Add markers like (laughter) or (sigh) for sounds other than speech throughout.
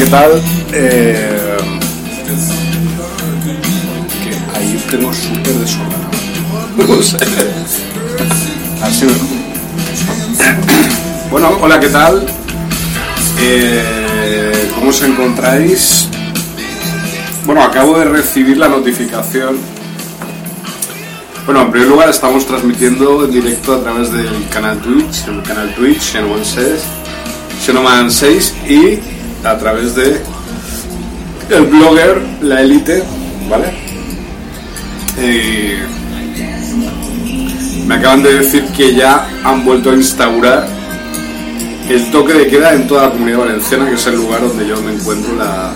¿Qué tal? Eh, que ahí tengo súper desordenado. (laughs) No sé. Así me- Bueno, hola, ¿qué tal? Eh, ¿Cómo os encontráis? Bueno, acabo de recibir la notificación. Bueno, en primer lugar estamos transmitiendo en directo a través del canal Twitch, el canal Twitch, Xenoman 6, Xenoman 6 y a través de el blogger La Elite, ¿vale? Me acaban de decir que ya han vuelto a instaurar el toque de queda en toda la comunidad valenciana, que es el lugar donde yo me encuentro, la,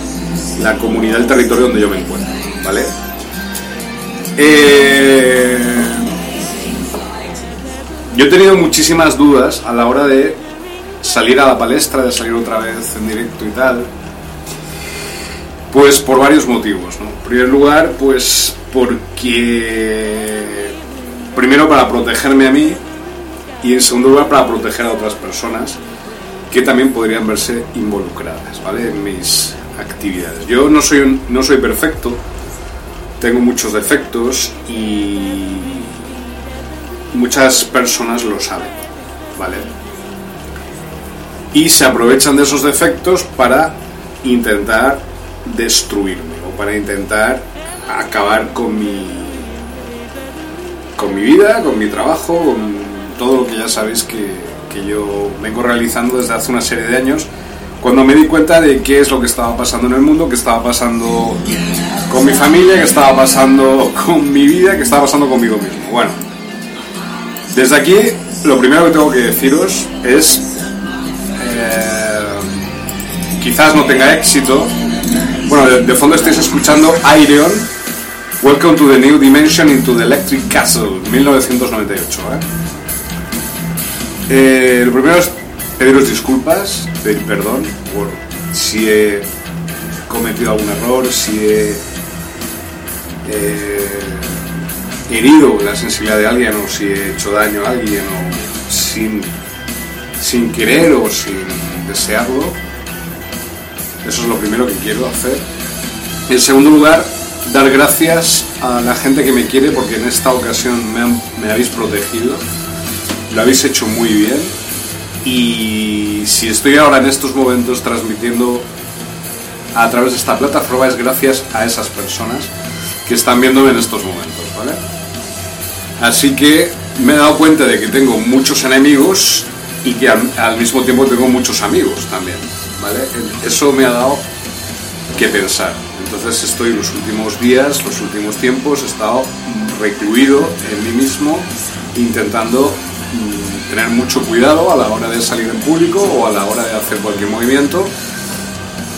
la comunidad, el territorio donde yo me encuentro, ¿vale? Eh, yo he tenido muchísimas dudas a la hora de salir a la palestra, de salir otra vez en directo y tal. Pues por varios motivos. En primer lugar, pues porque primero para protegerme a mí y en segundo lugar para proteger a otras personas que también podrían verse involucradas, ¿vale? En mis actividades. Yo no soy un- no soy perfecto, tengo muchos defectos y muchas personas lo saben, ¿vale? Y se aprovechan de esos defectos para intentar destruirme o para intentar acabar con mi con mi vida, con mi trabajo, con todo lo que ya sabéis que, que yo vengo realizando desde hace una serie de años cuando me di cuenta de qué es lo que estaba pasando en el mundo, qué estaba pasando con mi familia, qué estaba pasando con mi vida, qué estaba pasando conmigo mismo. Bueno, desde aquí lo primero que tengo que deciros es, eh, quizás no tenga éxito, bueno, de, fondo estáis escuchando Aireon, Welcome to the New Dimension into the Electric Castle, 1998. ¿eh? Eh, lo primero es pediros disculpas, pedir perdón por si he cometido algún error, si he herido la sensibilidad de alguien o si he hecho daño a alguien o sin, sin querer o sin desearlo. Eso es lo primero que quiero hacer. En segundo lugar, dar gracias a la gente que me quiere porque en esta ocasión me, habéis protegido. Lo habéis hecho muy bien. Y si estoy ahora en estos momentos transmitiendo a través de esta plataforma es gracias a esas personas que están viéndome en estos momentos. Así que me he dado cuenta de que tengo muchos enemigos y que al, mismo tiempo tengo muchos amigos también, ¿vale? Eso me ha dado que pensar. Entonces estoy los últimos días, los últimos tiempos, he estado recluido en mí mismo, intentando mm, tener mucho cuidado a la hora de salir en público o a la hora de hacer cualquier movimiento,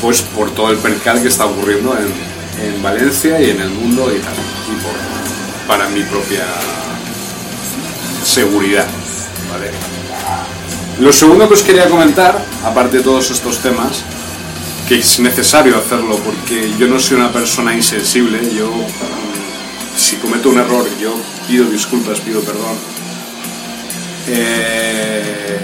pues por todo el percal que está ocurriendo en, en Valencia y en el mundo y tal, y por, para mi propia seguridad, ¿vale? Lo segundo que os quería comentar, aparte de todos estos temas, que es necesario hacerlo porque yo no soy una persona insensible, yo mm, si cometo un error yo pido disculpas, pido perdón. Eh,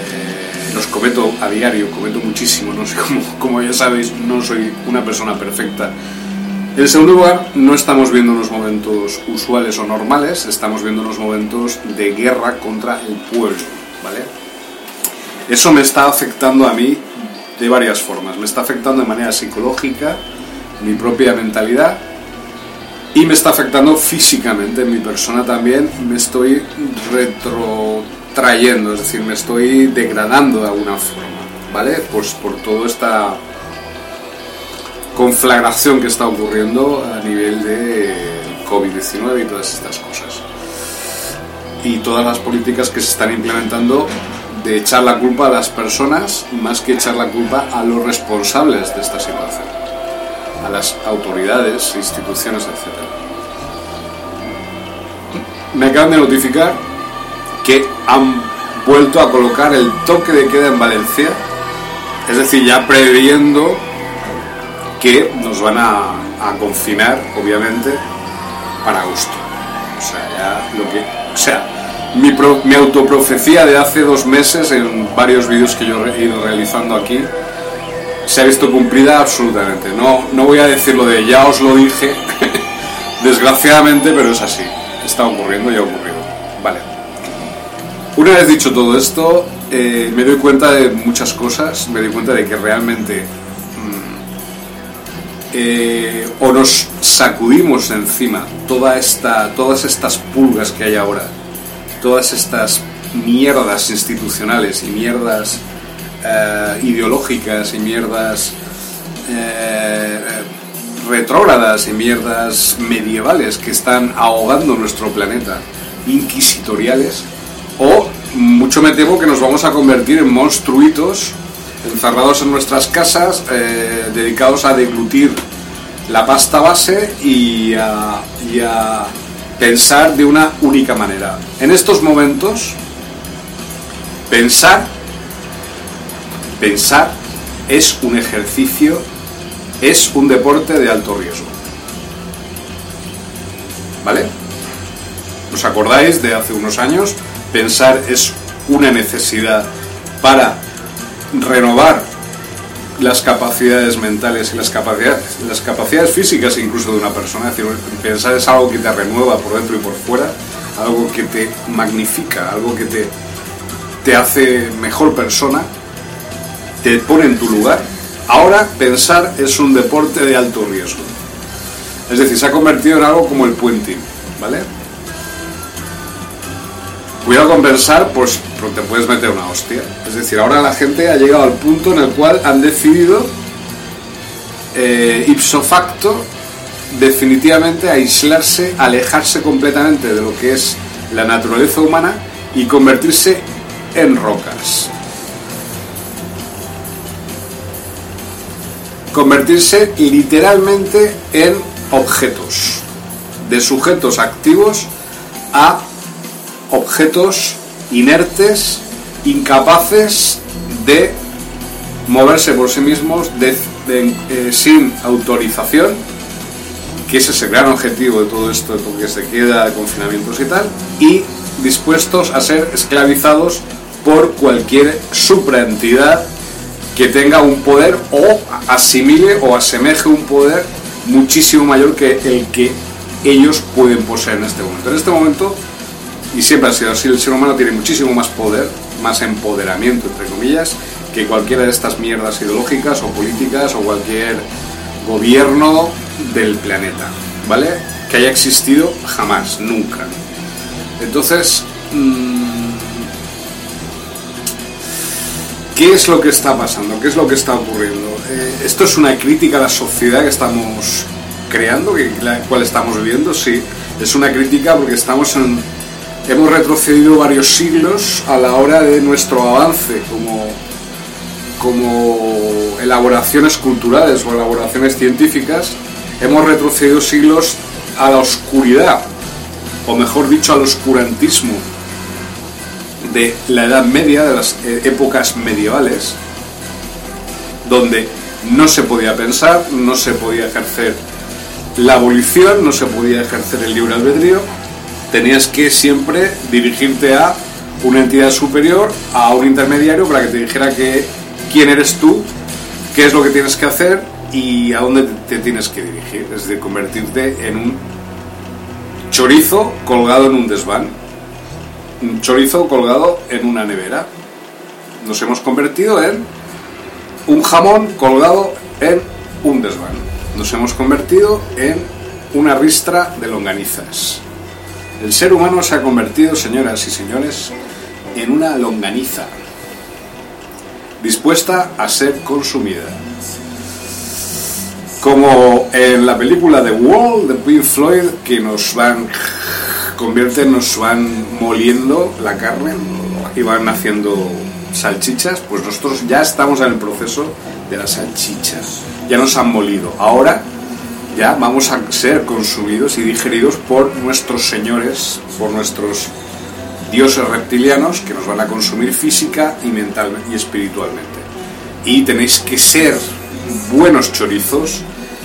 los cometo a diario, cometo muchísimo, no sé cómo, como ya sabéis, no soy una persona perfecta. En segundo lugar, no estamos viendo unos momentos usuales o normales, estamos viendo unos momentos de guerra contra el pueblo, ¿vale? Eso me está afectando a mí de varias formas. Me está afectando de manera psicológica, mi propia mentalidad, y me está afectando físicamente, mi persona también. Me estoy retrotrayendo, es decir, me estoy degradando de alguna forma, ¿vale? Pues por toda esta conflagración que está ocurriendo a nivel de COVID-19 y todas estas cosas. Y todas las políticas que se están implementando de echar la culpa a las personas más que echar la culpa a los responsables de esta situación, a las autoridades, instituciones, etc. Me acaban de notificar que han vuelto a colocar el toque de queda en Valencia, es decir, ya previendo que nos van a, a confinar, obviamente, para agosto. O sea, ya lo que. O sea, mi, pro, mi autoprofecía de hace dos meses en varios vídeos que yo he ido realizando aquí se ha visto cumplida absolutamente. No, no voy a decir lo de ya os lo dije, (laughs) desgraciadamente, pero es así. Está ocurriendo y ha ocurrido. Vale. Una vez dicho todo esto, eh, me doy cuenta de muchas cosas. Me doy cuenta de que realmente eh, o nos sacudimos encima toda esta, todas estas pulgas que hay ahora, todas estas mierdas institucionales y mierdas eh, ideológicas y mierdas eh, retrógradas y mierdas medievales que están ahogando nuestro planeta, inquisitoriales, o mucho me temo que nos vamos a convertir en monstruitos encerrados en nuestras casas, eh, dedicados a deglutir la pasta base y y a pensar de una única manera. En estos momentos, pensar, pensar es un ejercicio, es un deporte de alto riesgo. ¿Vale? ¿Os acordáis de hace unos años? Pensar es una necesidad para renovar las capacidades mentales y las capacidades, las capacidades físicas incluso de una persona. Es decir, pensar es algo que te renueva por dentro y por fuera, algo que te magnifica, algo que te, te hace mejor persona, te pone en tu lugar. Ahora pensar es un deporte de alto riesgo. Es decir, se ha convertido en algo como el puenting, ¿vale? Cuidado con pensar, pues te puedes meter una hostia. Es decir, ahora la gente ha llegado al punto en el cual han decidido, eh, ipso facto, definitivamente aislarse, alejarse completamente de lo que es la naturaleza humana y convertirse en rocas. Convertirse literalmente en objetos, de sujetos activos a objetos inertes incapaces de moverse por sí mismos eh, sin autorización, que ese es el gran objetivo de todo esto, porque se queda de confinamientos y tal, y dispuestos a ser esclavizados por cualquier supraentidad que tenga un poder o asimile o asemeje un poder muchísimo mayor que el que ellos pueden poseer en este momento. En este momento, y siempre ha sido así, el ser humano tiene muchísimo más poder, más empoderamiento, entre comillas, que cualquiera de estas mierdas ideológicas o políticas o cualquier gobierno del planeta, ¿vale? Que haya existido jamás, nunca. Entonces, mm, ¿qué es lo que está pasando? ¿Qué es lo que está ocurriendo? Eh, esto es una crítica a la sociedad que estamos creando, que la cual estamos viviendo, sí. Es una crítica porque estamos en, hemos retrocedido varios siglos a la hora de nuestro avance como, como elaboraciones culturales o elaboraciones científicas. Hemos retrocedido siglos a la oscuridad, o mejor dicho, al oscurantismo de la Edad Media, de las eh, épocas medievales, donde no se podía pensar, no se podía ejercer la abolición, no se podía ejercer el libre albedrío, tenías que siempre dirigirte a una entidad superior, a un intermediario para que te dijera que, quién eres tú, qué es lo que tienes que hacer y a dónde te, tienes que dirigir, es decir, convertirte en un chorizo colgado en un desván, un chorizo colgado en una nevera. Nos hemos convertido en un jamón colgado en un desván. Nos hemos convertido en una ristra de longanizas. El ser humano se ha convertido, señoras y señores, en una longaniza, dispuesta a ser consumida. Como en la película The Wall de Pink Floyd, que nos van convierten, nos van moliendo la carne y van haciendo salchichas, pues nosotros ya estamos en el proceso de las salchichas. Ya nos han molido. Ahora ya vamos a ser consumidos y digeridos por nuestros señores, por nuestros dioses reptilianos que nos van a consumir física y mental y espiritualmente. Y tenéis que ser buenos chorizos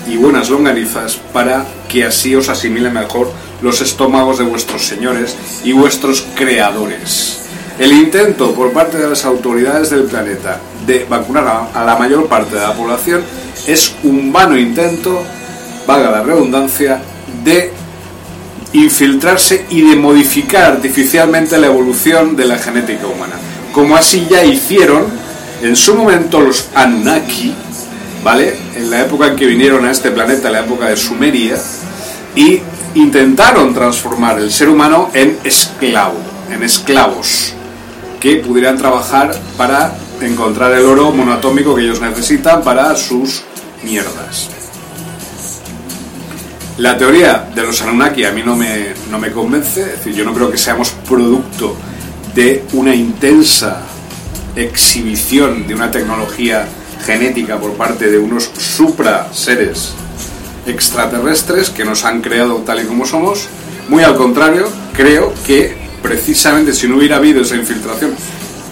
y buenas longanizas para que así os asimilen mejor los estómagos de vuestros señores y vuestros creadores. El intento por parte de las autoridades del planeta de vacunar a la mayor parte de la población es un vano intento, valga la redundancia, de infiltrarse y de modificar artificialmente la evolución de la genética humana. Como así ya hicieron en su momento los Anunnaki, ¿vale? En la época en que vinieron a este planeta, la época de Sumeria, y intentaron transformar el ser humano en esclavo, en esclavos, que pudieran trabajar para encontrar el oro monoatómico que ellos necesitan para sus mierdas. La teoría de los Anunnaki a mí no me, no me convence, es decir, yo no creo que seamos producto de una intensa exhibición de una tecnología genética por parte de unos supra seres extraterrestres que nos han creado tal y como somos. Muy al contrario, creo que precisamente si no hubiera habido esa infiltración,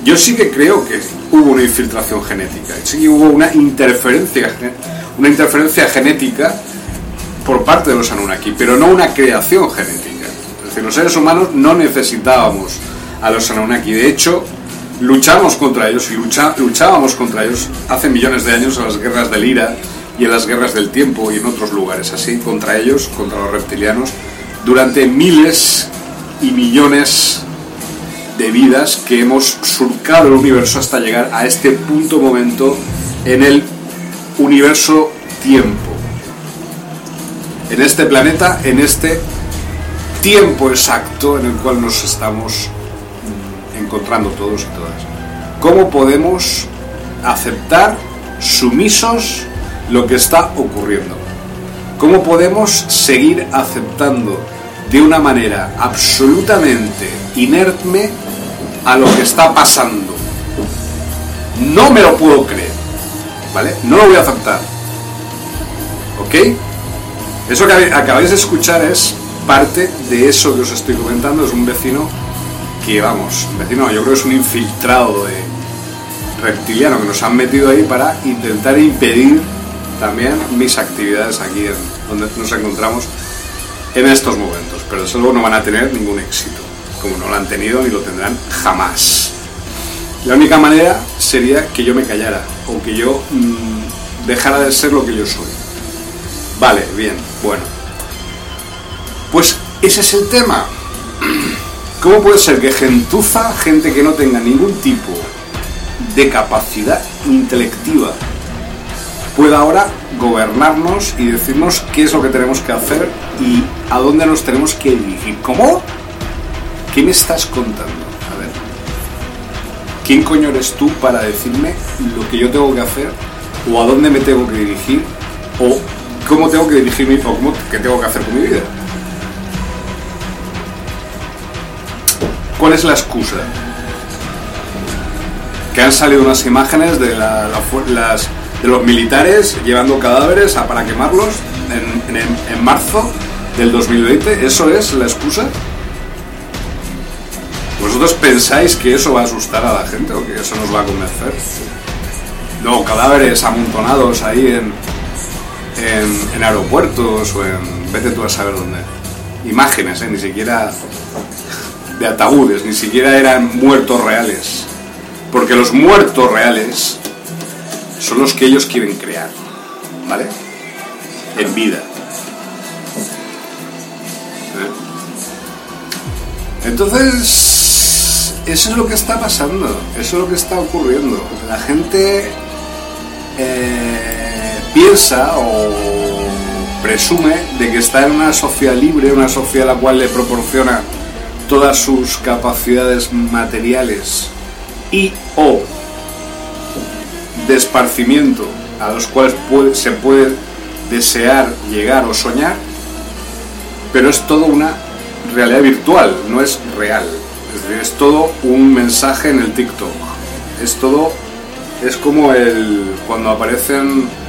yo sí que creo que hubo una infiltración genética, sí que hubo una interferencia, una interferencia genética por parte de los Anunnaki, pero no una creación genética. Es decir, los seres humanos no necesitábamos a los Anunnaki. De hecho, luchamos contra ellos y luchábamos contra ellos hace millones de años en las guerras del Ira y en las guerras del tiempo y en otros lugares así, contra ellos, contra los reptilianos, durante miles y millones de vidas que hemos surcado el universo hasta llegar a este punto momento en el universo tiempo. En este planeta, en este tiempo exacto en el cual nos estamos encontrando todos y todas. ¿Cómo podemos aceptar sumisos lo que está ocurriendo? ¿Cómo podemos seguir aceptando de una manera absolutamente inerme a lo que está pasando? No me lo puedo creer, ¿vale? No lo voy a aceptar. ¿Ok? Eso que acabáis de escuchar es parte de eso que os estoy comentando, es un vecino que vamos, vecino, yo creo que es un infiltrado de reptiliano que nos han metido ahí para intentar impedir también mis actividades aquí en, donde nos encontramos en estos momentos. Pero eso luego no van a tener ningún éxito, como no lo han tenido ni lo tendrán jamás. La única manera sería que yo me callara o que yo mm, dejara de ser lo que yo soy. Vale, bien, bueno. Pues ese es el tema. (clears throat) ¿Cómo puede ser que gentuza, gente que no tenga ningún tipo de capacidad intelectiva, pueda ahora gobernarnos y decirnos qué es lo que tenemos que hacer y a dónde nos tenemos que dirigir? ¿Cómo? ¿Qué me estás contando? A ver. ¿Quién coño eres tú para decirme lo que yo tengo que hacer o a dónde me tengo que dirigir o cómo tengo que dirigirme o cómo, qué tengo que hacer con mi vida? ¿Cuál es la excusa? Que han salido unas imágenes de, la- la- las, de los militares llevando cadáveres para quemarlos en, en- en marzo del 2020. ¿Eso es la excusa? ¿Vosotros pensáis que eso va a asustar a la gente o que eso nos va a convencer? No, cadáveres amontonados ahí en, en, aeropuertos o en... vete tú a saber dónde. Imágenes, ¿eh? ni siquiera de ataúdes, ni siquiera eran muertos reales. Porque los muertos reales son los que ellos quieren crear, ¿vale? En vida. ¿Eh? Entonces, eso es lo que está pasando, eso es lo que está ocurriendo. La gente eh, piensa o presume de que está en una sociedad libre, una sociedad a la cual le proporciona todas sus capacidades materiales y o de esparcimiento a los cuales se puede desear llegar o soñar, pero es todo una realidad virtual, no es real. Es decir, es todo un mensaje en el TikTok. Es todo, es como el cuando aparecen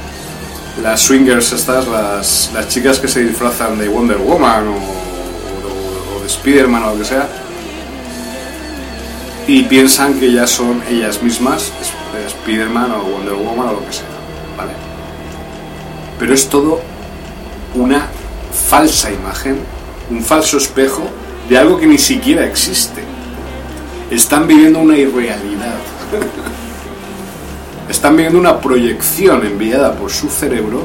las swingers estas, las, las chicas que se disfrazan de Wonder Woman o, o- de Spider-Man o lo que sea, y piensan que ellas son ellas mismas, Sp- Spider-Man o Wonder Woman o lo que sea, ¿vale? Pero es todo una falsa imagen, un falso espejo de algo que ni siquiera existe. Están viviendo una irrealidad. (laughs) Están viviendo una proyección enviada por su cerebro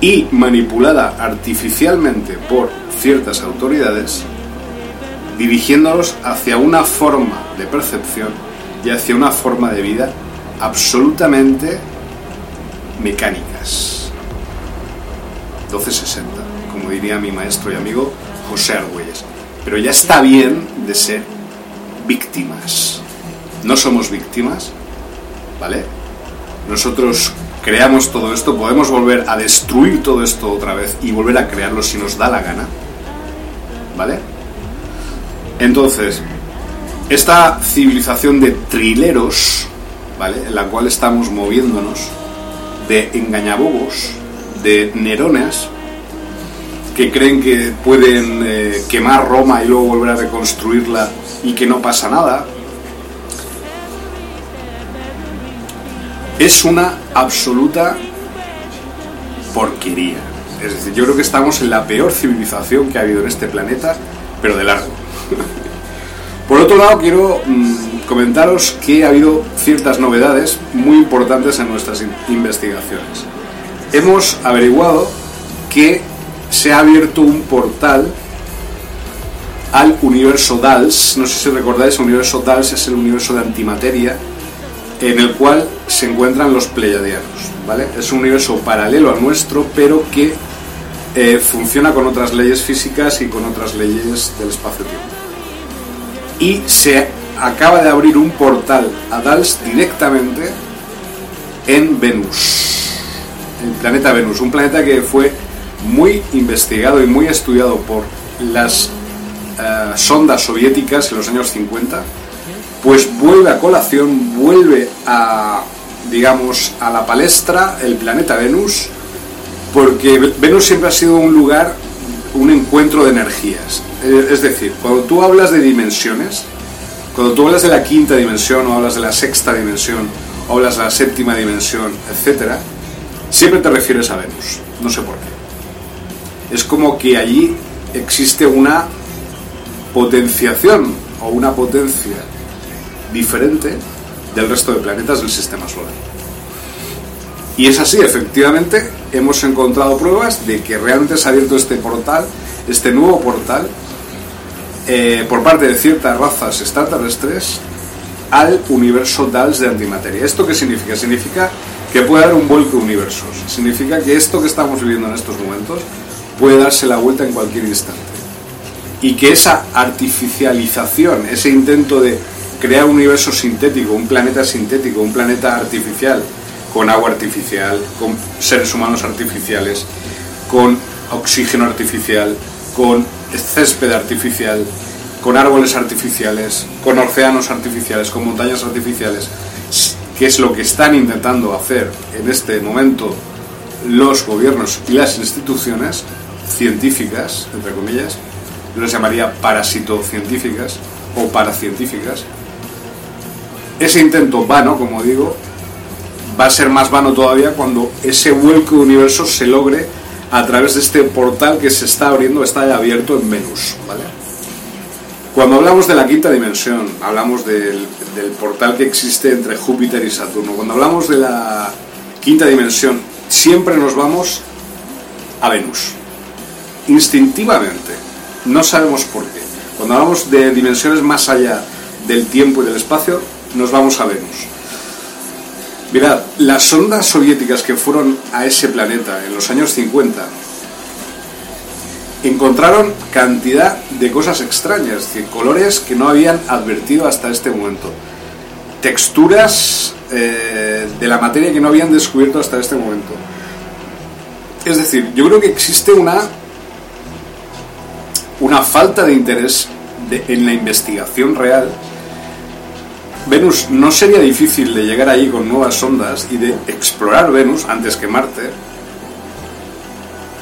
y manipulada artificialmente por ciertas autoridades, dirigiéndolos hacia una forma de percepción y hacia una forma de vida absolutamente mecánicas. 1260, como diría mi maestro y amigo José Argüelles. Pero ya está bien de ser víctimas. No somos víctimas, ¿vale? Nosotros creamos todo esto, podemos volver a destruir todo esto otra vez y volver a crearlo si nos da la gana, ¿vale? Entonces, esta civilización de trileros, ¿vale? En la cual estamos moviéndonos, de engañabobos, de nerones, que creen que pueden eh, quemar Roma y luego volver a reconstruirla y que no pasa nada, es una absoluta porquería. Es decir, yo creo que estamos en la peor civilización que ha habido en este planeta, pero de largo. (laughs) Por otro lado, quiero mm, comentaros que ha habido ciertas novedades muy importantes en nuestras in- investigaciones. Hemos averiguado que se ha abierto un portal al universo DALS. No sé si recordáis, el universo DALS es el universo de antimateria en el cual se encuentran los pleiadianos. ¿vale? Es un universo paralelo al nuestro, pero que eh, funciona con otras leyes físicas y con otras leyes del espacio-tiempo. Y se acaba de abrir un portal a DALS directamente en Venus, el planeta Venus, un planeta que fue muy investigado y muy estudiado por las eh, sondas soviéticas en los años 50 pues vuelve a colación, vuelve a, digamos, a la palestra el planeta Venus, porque Venus siempre ha sido un lugar, un encuentro de energías. Eh, Es decir, cuando tú hablas de dimensiones, cuando tú hablas de la quinta dimensión o hablas de la sexta dimensión o hablas de la séptima dimensión, etcétera, siempre te refieres a Venus. No sé por qué. Es como que allí existe una potenciación o una potencia diferente del resto de planetas del sistema solar. Y es así, efectivamente, hemos encontrado pruebas de que realmente se ha abierto este portal, este nuevo portal, eh, por parte de ciertas razas extraterrestres al universo DALS de antimateria. ¿Esto qué significa? Significa que puede haber un vuelco de universos. Significa que esto que estamos viviendo en estos momentos puede darse la vuelta en cualquier instante. Y que esa artificialización, ese intento de crear un universo sintético, un planeta sintético, un planeta artificial, con agua artificial, con seres humanos artificiales, con oxígeno artificial, con césped artificial, con árboles artificiales, con océanos artificiales, con montañas artificiales, que es lo que están intentando hacer en este momento los gobiernos y las instituciones científicas, entre comillas, yo les llamaría parasitocientíficas o paracientíficas. Ese intento vano, como digo, va a ser más vano todavía cuando ese vuelco de universo se logre a través de este portal que se está abriendo, está ya abierto en Venus. ¿vale? Cuando hablamos de la quinta dimensión, hablamos del, del portal que existe entre Júpiter y Saturno. Cuando hablamos de la quinta dimensión, siempre nos vamos a Venus. Instintivamente. No sabemos por qué. Cuando hablamos de dimensiones más allá del tiempo y del espacio, nos vamos a Venus. Mirad, las sondas soviéticas que fueron a ese planeta en los años 50 encontraron cantidad de cosas extrañas, decir, colores que no habían advertido hasta este momento, texturas eh, de la materia que no habían descubierto hasta este momento. Es decir, yo creo que existe una, una falta de interés de- en la investigación real. Venus no sería difícil de llegar ahí con nuevas sondas y de explorar Venus antes que Marte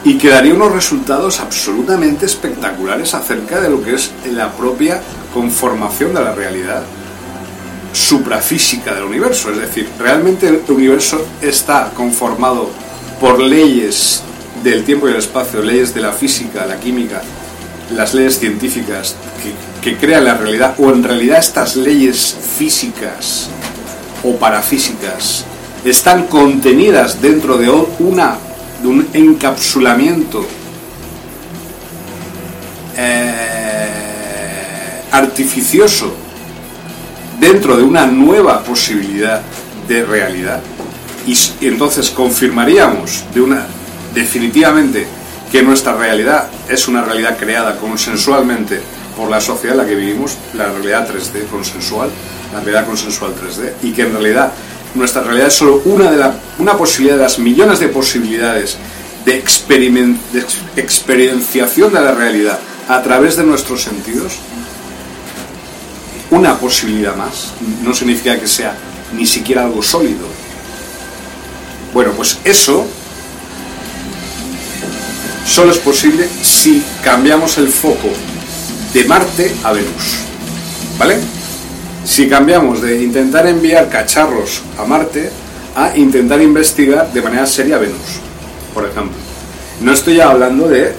y que daría unos resultados absolutamente espectaculares acerca de lo que es la propia conformación de la realidad suprafísica del universo. Es decir, realmente el universo está conformado por leyes del tiempo y el espacio, leyes de la física, la química, las leyes científicas que, que crean la realidad, o en realidad estas leyes físicas o parafísicas están contenidas dentro de una de un encapsulamiento eh, artificioso dentro de una nueva posibilidad de realidad. Y, y entonces confirmaríamos de una definitivamente que nuestra realidad es una realidad creada consensualmente por la sociedad en la que vivimos, la realidad 3D consensual, la realidad consensual 3D, y que en realidad nuestra realidad es solo una, de la, una posibilidad de las millones de posibilidades de, experimen- de ex- experienciación de la realidad a través de nuestros sentidos, una posibilidad más, no significa que sea ni siquiera algo sólido. Bueno, pues eso solo es posible si cambiamos el foco de Marte a Venus. ¿Vale? Si cambiamos de intentar enviar cacharros a Marte a intentar investigar de manera seria Venus, por ejemplo. No estoy hablando de,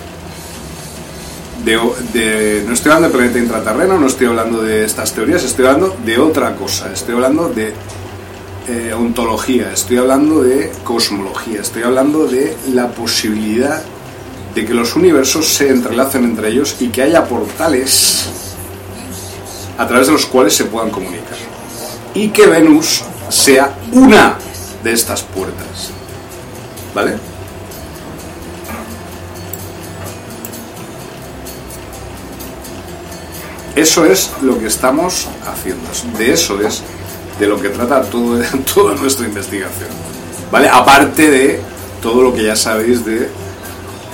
de, no estoy hablando de planeta intraterreno, no estoy hablando de estas teorías, estoy hablando de otra cosa, estoy hablando de eh, ontología, estoy hablando de cosmología, estoy hablando de la posibilidad de que los universos se entrelacen entre ellos y que haya portales a través de los cuales se puedan comunicar. Y que Venus sea una de estas puertas. ¿Vale? Eso es lo que estamos haciendo. De eso es de lo que trata todo, (laughs) toda nuestra investigación. ¿Vale? Aparte de todo lo que ya sabéis de,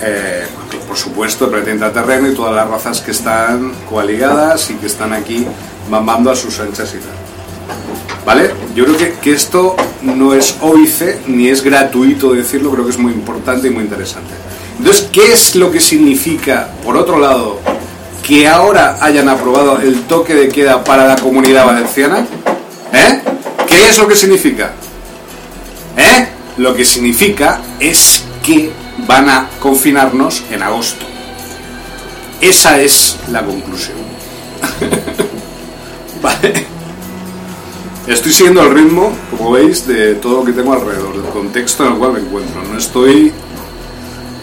eh, por supuesto, el planeta intraterreno y todas las razas que están coaligadas y que están aquí mamando a sus anchas y tal. ¿Vale? Yo creo que, que esto no es óbice ni es gratuito decirlo, creo que es muy importante y muy interesante. Entonces, ¿qué es lo que significa, por otro lado, que ahora hayan aprobado el toque de queda para la comunidad valenciana? ¿Eh? ¿Qué es lo que significa? ¿Eh? Lo que significa es que van a confinarnos en agosto. Esa es la conclusión. (laughs) vale. Estoy siguiendo el ritmo, como veis, de todo lo que tengo alrededor, del contexto en el cual me encuentro. No estoy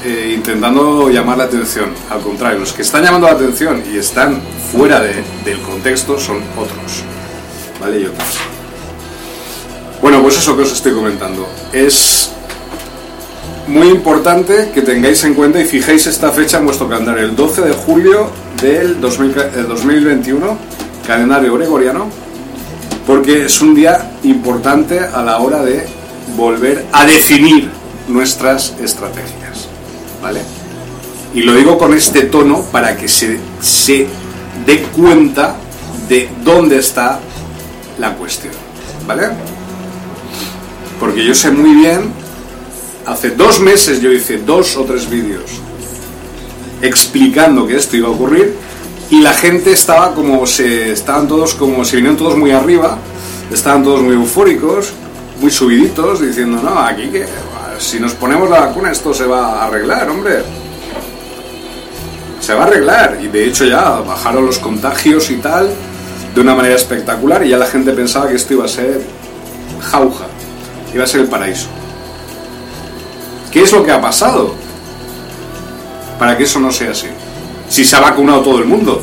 eh, intentando llamar la atención. Al contrario, los que están llamando la atención y están fuera de- del contexto son otros. ¿Vale? Y otros. Bueno, pues eso que os estoy comentando. Es muy importante que tengáis en cuenta y fijéis esta fecha en vuestro calendario, el 12 de julio del 2000 eh, 2021, calendario gregoriano, porque es un día importante a la hora de volver a definir nuestras estrategias. ¿Vale? Y lo digo con este tono para que se, se dé cuenta de dónde está la cuestión. ¿Vale? Porque yo sé muy bien, hace dos meses yo hice dos o tres vídeos explicando que esto iba a ocurrir y la gente estaba como se estaban todos como se vinieron todos muy arriba, estaban todos muy eufóricos, muy subiditos diciendo, "No, aquí que si nos ponemos la vacuna esto se va a arreglar, hombre." Se va a arreglar y de hecho ya bajaron los contagios y tal de una manera espectacular y ya la gente pensaba que esto iba a ser jauja, iba a ser el paraíso. ¿Qué es lo que ha pasado? Para que eso no sea así. Si se ha vacunado todo el mundo.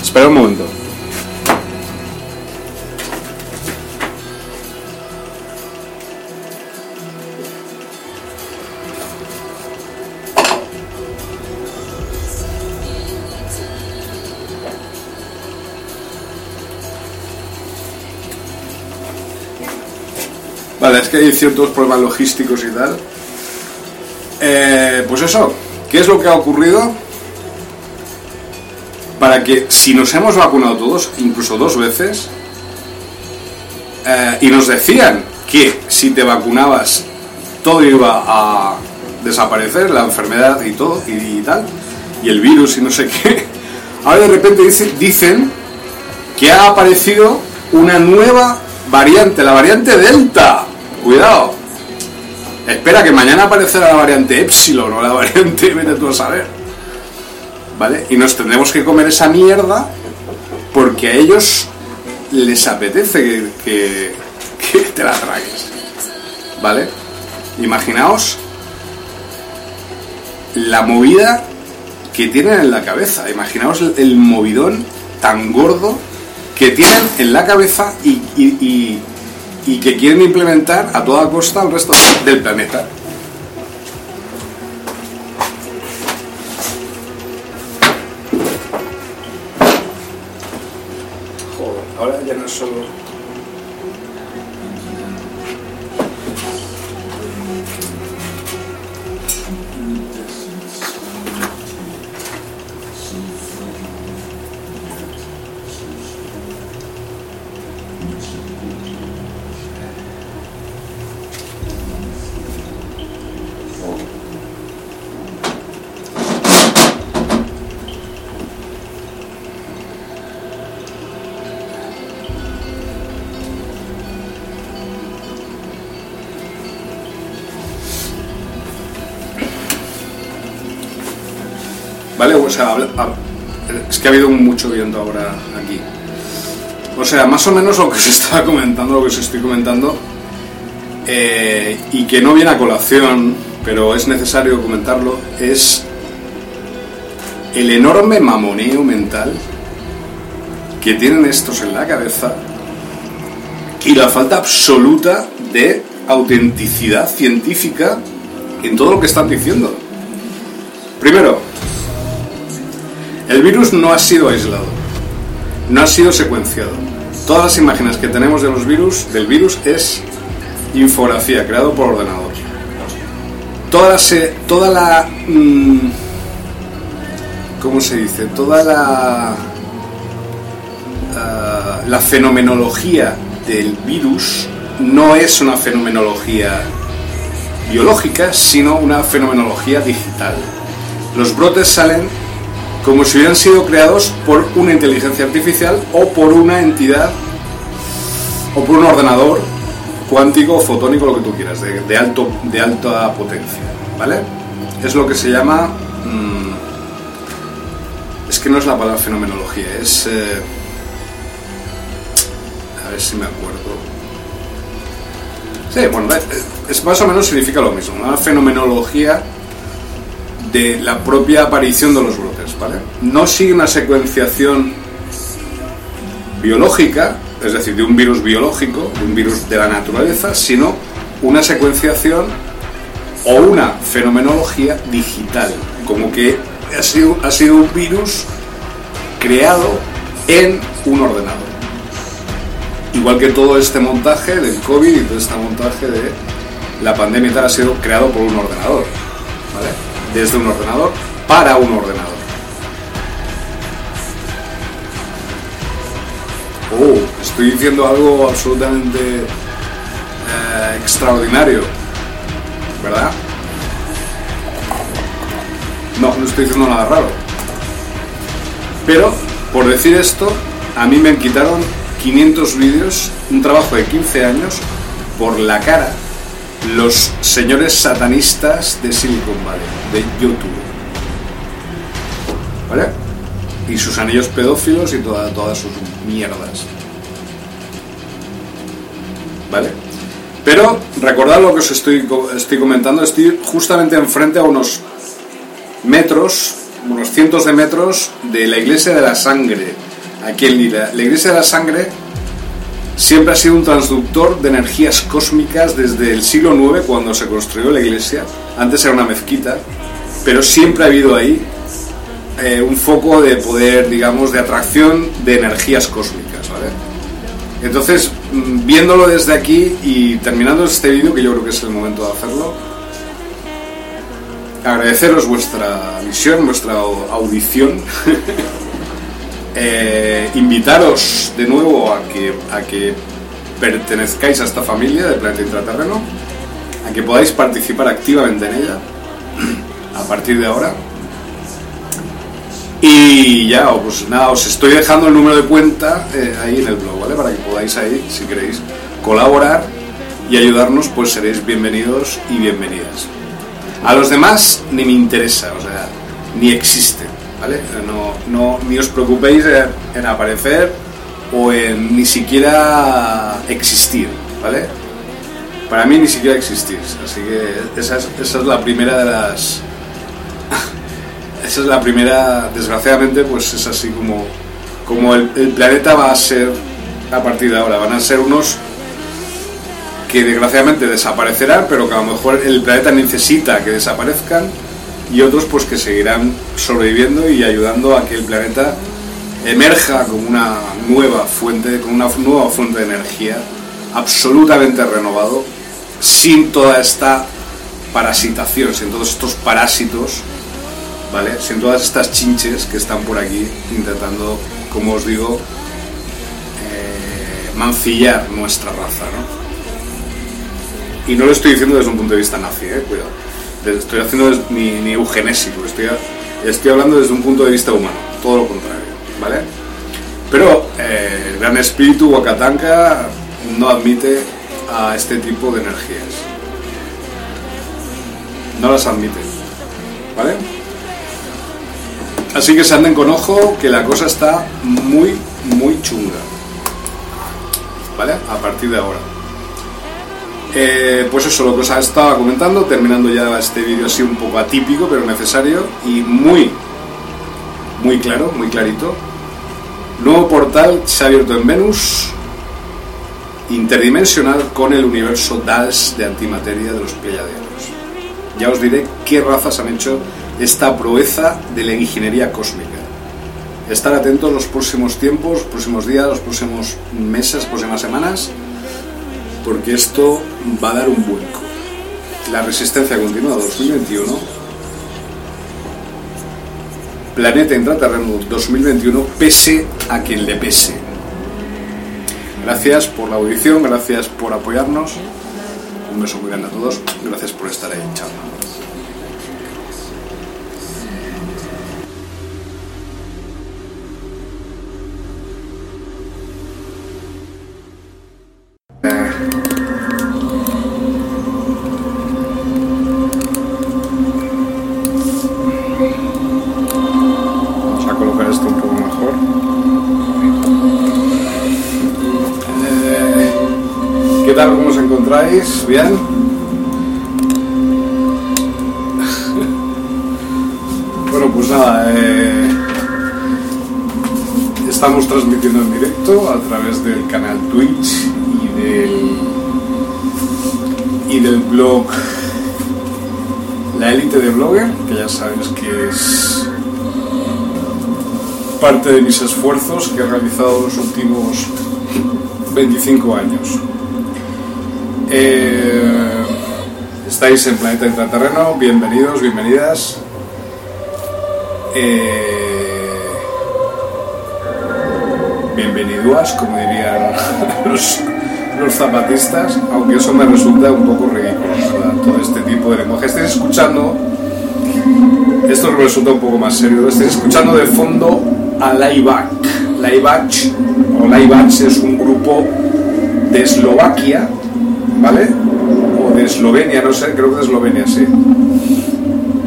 Espera un momento. Vale, es que hay ciertos problemas logísticos y tal. Eh, pues eso, ¿qué es lo que ha ocurrido? Para que si nos hemos vacunado todos, incluso dos veces, eh, y nos decían que si te vacunabas todo iba a desaparecer, la enfermedad y todo, y, tal, y el virus y no sé qué, (laughs) ahora de repente dice- dicen que ha aparecido una nueva variante, la variante Delta. Cuidado. Espera que mañana aparecerá la variante Epsilon o la variante, (laughs) vete tú a saber. ¿Vale? Y nos tendremos que comer esa mierda porque a ellos les apetece que, te la tragues. ¿Vale? Imaginaos la movida que tienen en la cabeza. Imaginaos el, movidón tan gordo que tienen en la cabeza y- y que quieren implementar a toda costa al resto del planeta. O sea, es que ha habido mucho viento ahora aquí. O sea, más o menos lo que se (laughs) estaba comentando, lo que os estoy comentando, eh, y que no viene a colación, pero es necesario comentarlo, es el enorme mamoneo mental que tienen estos en la cabeza y la falta absoluta de autenticidad científica en todo lo que están diciendo. Primero, virus no ha sido aislado, no ha sido secuenciado. Todas las imágenes que tenemos de los virus, del virus es infografía creado por ordenador. Toda la, la mm, ¿cómo se dice? Toda la ah, la fenomenología del virus no es una fenomenología biológica, sino una fenomenología digital. Los brotes salen como si hubieran sido creados por una inteligencia artificial o por una entidad o por un ordenador cuántico, fotónico, lo que tú quieras, de, alto, de alta potencia, ¿vale? Es lo que se llama... Mm, es que no es la palabra fenomenología, es... Eh, a ver si me acuerdo. Sí, bueno, es, más o menos significa lo mismo, una fenomenología de la propia aparición de los No sigue una secuenciación biológica, es decir, de un virus biológico, de un virus de la naturaleza, sino una secuenciación o una fenomenología digital, como que ha sido, ha sido un virus creado en un ordenador. Igual que todo este montaje del COVID y todo este montaje de la pandemia tal ha sido creado por un ordenador, ¿vale? Desde un ordenador para un ordenador. Oh, estoy diciendo algo absolutamente eh, extraordinario, ¿verdad? No, no estoy diciendo nada raro. Pero, por decir esto, a mí me quitaron 500 vídeos, un trabajo de 15 años, por la cara los señores satanistas de Silicon Valley, de YouTube. ¿Vale? Y sus anillos pedófilos y todas sus mierdas. ¿Vale? Pero recordad lo que os estoy, estoy comentando, estoy justamente enfrente a unos metros, unos cientos de metros de la iglesia de la sangre, aquí en Lila. La iglesia de la sangre siempre ha sido un transductor de energías cósmicas desde el siglo IX, cuando se construyó la iglesia. Antes era una mezquita, pero siempre ha habido ahí eh, un foco de poder, digamos, de atracción de energías cósmicas, ¿vale? Entonces, mm, viéndolo desde aquí y terminando este vídeo, que yo creo que es el momento de hacerlo, agradeceros vuestra visión, vuestra audición, (laughs) eh, invitaros de nuevo a que, a que pertenezcáis a esta familia de Planeta Intraterreno, a que podáis participar activamente en ella (clears throat) a partir de ahora y ya, pues nada, os estoy dejando el número de cuenta eh, ahí en el blog, ¿vale? Para que podáis ahí, si queréis, colaborar y ayudarnos, pues seréis bienvenidos y bienvenidas. A los demás ni me interesa, o sea, ni existen, ¿vale? No, no, ni os preocupéis en, aparecer o en ni siquiera existir, ¿vale? Para mí ni siquiera existís, así que esa esa es la primera de las esa es la primera, desgraciadamente, pues es así como, como el, planeta va a ser a partir de ahora. Van a ser unos que desgraciadamente desaparecerán, pero que a lo mejor el planeta necesita que desaparezcan y otros pues que seguirán sobreviviendo y ayudando a que el planeta emerja como una nueva fuente, con una nueva fuente de energía absolutamente renovado, sin toda esta parasitación, sin todos estos parásitos ¿vale? Sin todas estas chinches que están por aquí intentando, como os digo, eh, mancillar nuestra raza, ¿no? Y no lo estoy diciendo desde un punto de vista nazi, ¿eh? Cuidado. Estoy haciendo ni, ni eugenésico, estoy, estoy hablando desde un punto de vista humano, todo lo contrario, ¿vale? Pero eh, el gran espíritu Wakatanka no admite a este tipo de energías. No las admite, ¿vale? Así que se anden con ojo, que la cosa está muy, muy chunga. ¿Vale? A partir de ahora. Eh, pues eso, lo que os estaba comentando, terminando ya este vídeo así un poco atípico, pero necesario y muy, muy claro, muy clarito. Nuevo portal se ha abierto en Venus, interdimensional con el universo DALS de antimateria de los Pleiadianos. Ya os diré qué razas han hecho esta proeza de la ingeniería cósmica. Estar atentos los próximos tiempos, los próximos días, los próximos meses, las próximas semanas, porque esto va a dar un vuelco. La resistencia continua 2021, Planeta Intraterreno 2021, pese a quien le pese. Gracias por la audición, gracias por apoyarnos. Un beso muy grande a todos. Gracias por estar ahí. Chao. Tal? ¿Cómo os encontráis? ¿Bien? Bueno, pues nada, eh, estamos transmitiendo en directo a través del canal Twitch y del, y del blog La Élite de Blogger, que ya sabéis que es parte de mis esfuerzos que he realizado los últimos 25 años. Eh, estáis en Planeta Intraterreno, bienvenidos, bienvenidas. Eh, bienvenidos, como dirían (laughs) los, los zapatistas, aunque eso me resulta un poco ridículo, todo este tipo de lenguaje. Estáis escuchando, esto resulta un poco más serio, estáis escuchando de fondo a Laibach. Laibach, o Laibach es un grupo de Eslovaquia, ¿vale? O de Eslovenia, no sé, creo que de Eslovenia, sí.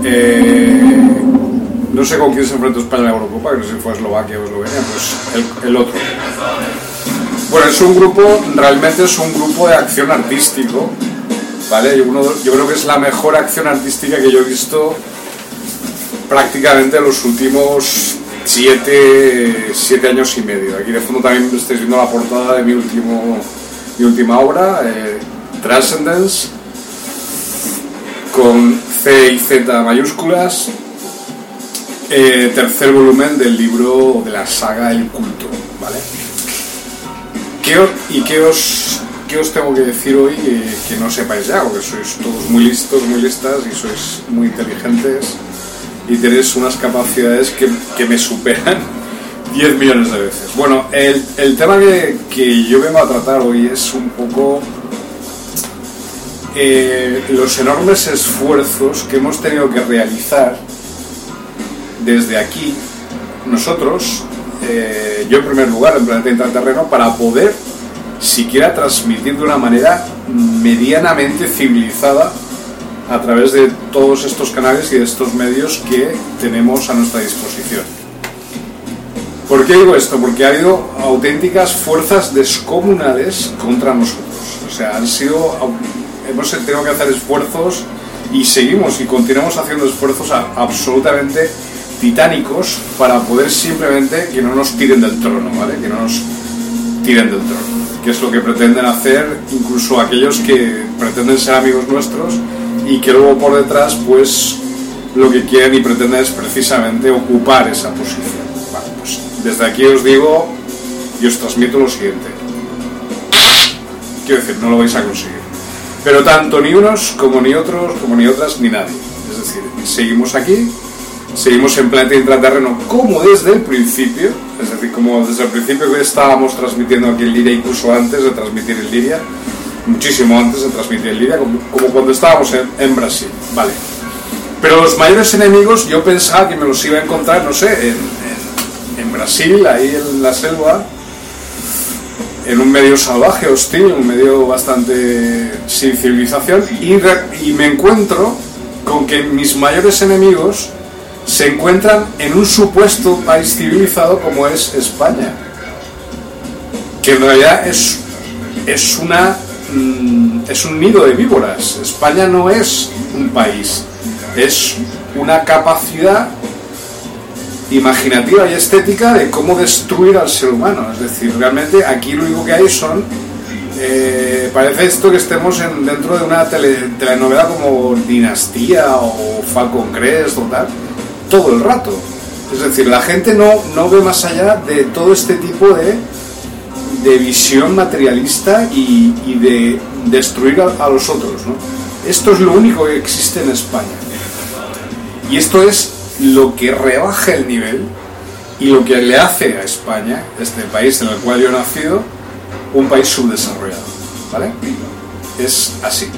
Eh, no sé con quién se enfrentó España en la Eurocopa, que no sé si fue Eslovaquia o Eslovenia, pues el, el otro. Bueno, es un grupo, realmente es un grupo de acción artístico, ¿vale? Yo, creo que es la mejor acción artística que yo he visto prácticamente en los últimos siete, siete años y medio. Aquí de fondo también estáis viendo la portada de mi, último, mi última obra, eh, Transcendence, con C y Z mayúsculas, eh, tercer volumen del libro de la saga El culto, ¿vale? ¿Qué o- ¿Y qué os, qué os tengo que decir hoy eh, que no sepáis ya? Porque sois todos muy listos, muy listas y sois muy inteligentes y tenéis unas capacidades que, que me superan (laughs) 10 millones de veces. Bueno, el, el tema que, que yo vengo a tratar hoy es un poco eh, los enormes esfuerzos que hemos tenido que realizar desde aquí, nosotros, eh, yo en primer lugar, en Planeta Intraterreno, para poder siquiera transmitir de una manera medianamente civilizada a través de todos estos canales y de estos medios que tenemos a nuestra disposición. ¿Por qué digo esto? Porque ha habido auténticas fuerzas descomunales contra nosotros. O sea, han sido, hemos tenido que hacer esfuerzos y seguimos y continuamos haciendo esfuerzos absolutamente titánicos para poder simplemente que no nos tiren del trono, ¿vale? Que no nos tiren del trono, que es lo que pretenden hacer incluso aquellos que pretenden ser amigos nuestros y que luego por detrás pues lo que quieren y pretenden es precisamente ocupar esa posición. Vale, pues desde aquí os digo y os transmito lo siguiente. Quiero decir, no lo vais a conseguir. Pero tanto ni unos como ni otros, como ni otras, ni nadie. Es decir, seguimos aquí, seguimos en planeta intraterreno como desde el principio, es decir, como desde el principio que estábamos transmitiendo aquí en Liria, incluso antes de transmitir en Liria, muchísimo antes de transmitir en Liria, como, como cuando estábamos en, en Brasil, vale. Pero los mayores enemigos yo pensaba que me los iba a encontrar, no sé, en, en- en Brasil, ahí en la selva, en un medio salvaje, hostil, un medio bastante sin civilización, y, me encuentro con que mis mayores enemigos se encuentran en un supuesto país civilizado como es España, que en realidad es, es, una, mm, es un nido de víboras. España no es un país, es una capacidad imaginativa y estética de cómo destruir al ser humano. Es decir, realmente aquí lo único que hay son... eh, parece esto que estemos en- dentro de una tele- telenovela como Dinastía o Falcon Crest o tal, todo el rato. Es decir, la gente no, no ve más allá de todo este tipo de, de visión materialista y, de destruir a, los otros. Esto es lo único que existe en España. Y esto es lo que rebaja el nivel y lo que le hace a España, este país en el cual yo he nacido, un país subdesarrollado. ¿Vale? Es así.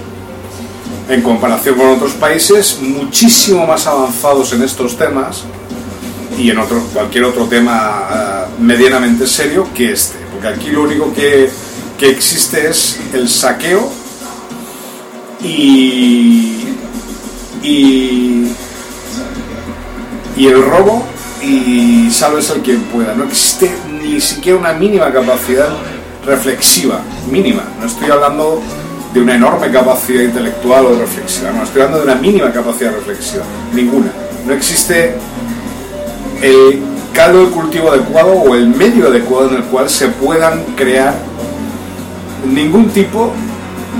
En comparación con otros países muchísimo más avanzados en estos temas y en otro, cualquier otro tema eh, medianamente serio que este. Porque aquí lo único que, que existe es el saqueo y, y, y el robo y salves el quien pueda. No existe ni siquiera una mínima capacidad reflexiva, mínima. No estoy hablando de una enorme capacidad intelectual o reflexiva, no, estoy hablando de una mínima capacidad reflexiva, ninguna. No existe el caldo de cultivo adecuado o el medio adecuado en el cual se puedan crear ningún tipo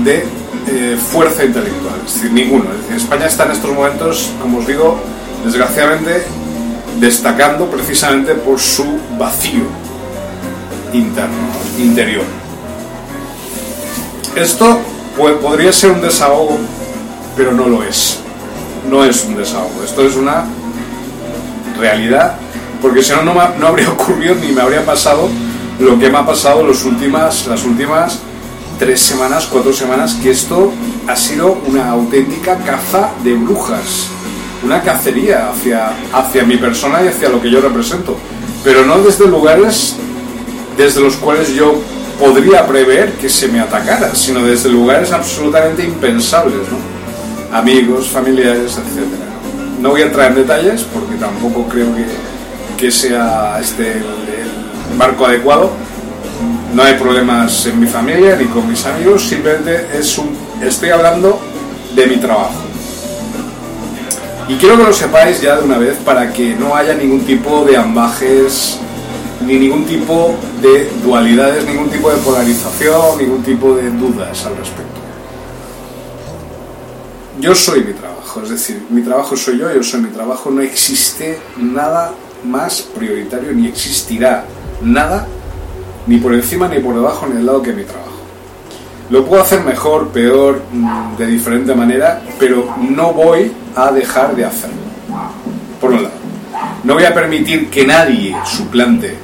de eh, fuerza intelectual, es decir, ninguno. España está en estos momentos, como os digo, desgraciadamente destacando precisamente por su vacío interno, interior. Esto pues, podría ser un desahogo, pero no lo es. No es un desahogo, esto es una realidad, porque si no, no, habría (laughs) ocurrido ni me habría pasado lo que me ha pasado las últimas tres semanas, cuatro semanas, que esto ha sido una auténtica caza de brujas, una cacería hacia, hacia mi persona y hacia lo que yo represento, pero no desde lugares desde los cuales yo podría prever que se me atacara, sino desde lugares absolutamente impensables, ¿no? amigos, familiares, etc. No voy a entrar en detalles porque tampoco creo que, que sea este el marco adecuado, no hay problemas en mi familia ni con mis amigos, simplemente es un, estoy hablando de mi trabajo. Y quiero que lo sepáis ya de una vez para que no haya ningún tipo de ambajes, ni ningún tipo de dualidades, ningún tipo de polarización, ningún tipo de dudas al respecto. Yo soy mi trabajo, es decir, mi trabajo soy yo, yo soy mi trabajo, no existe nada más prioritario, ni existirá nada ni por encima ni por debajo ni al lado que mi trabajo. Lo puedo hacer mejor, peor, mm, de diferente manera, pero no voy a dejar de hacerlo. Por un lado, no voy a permitir que nadie suplante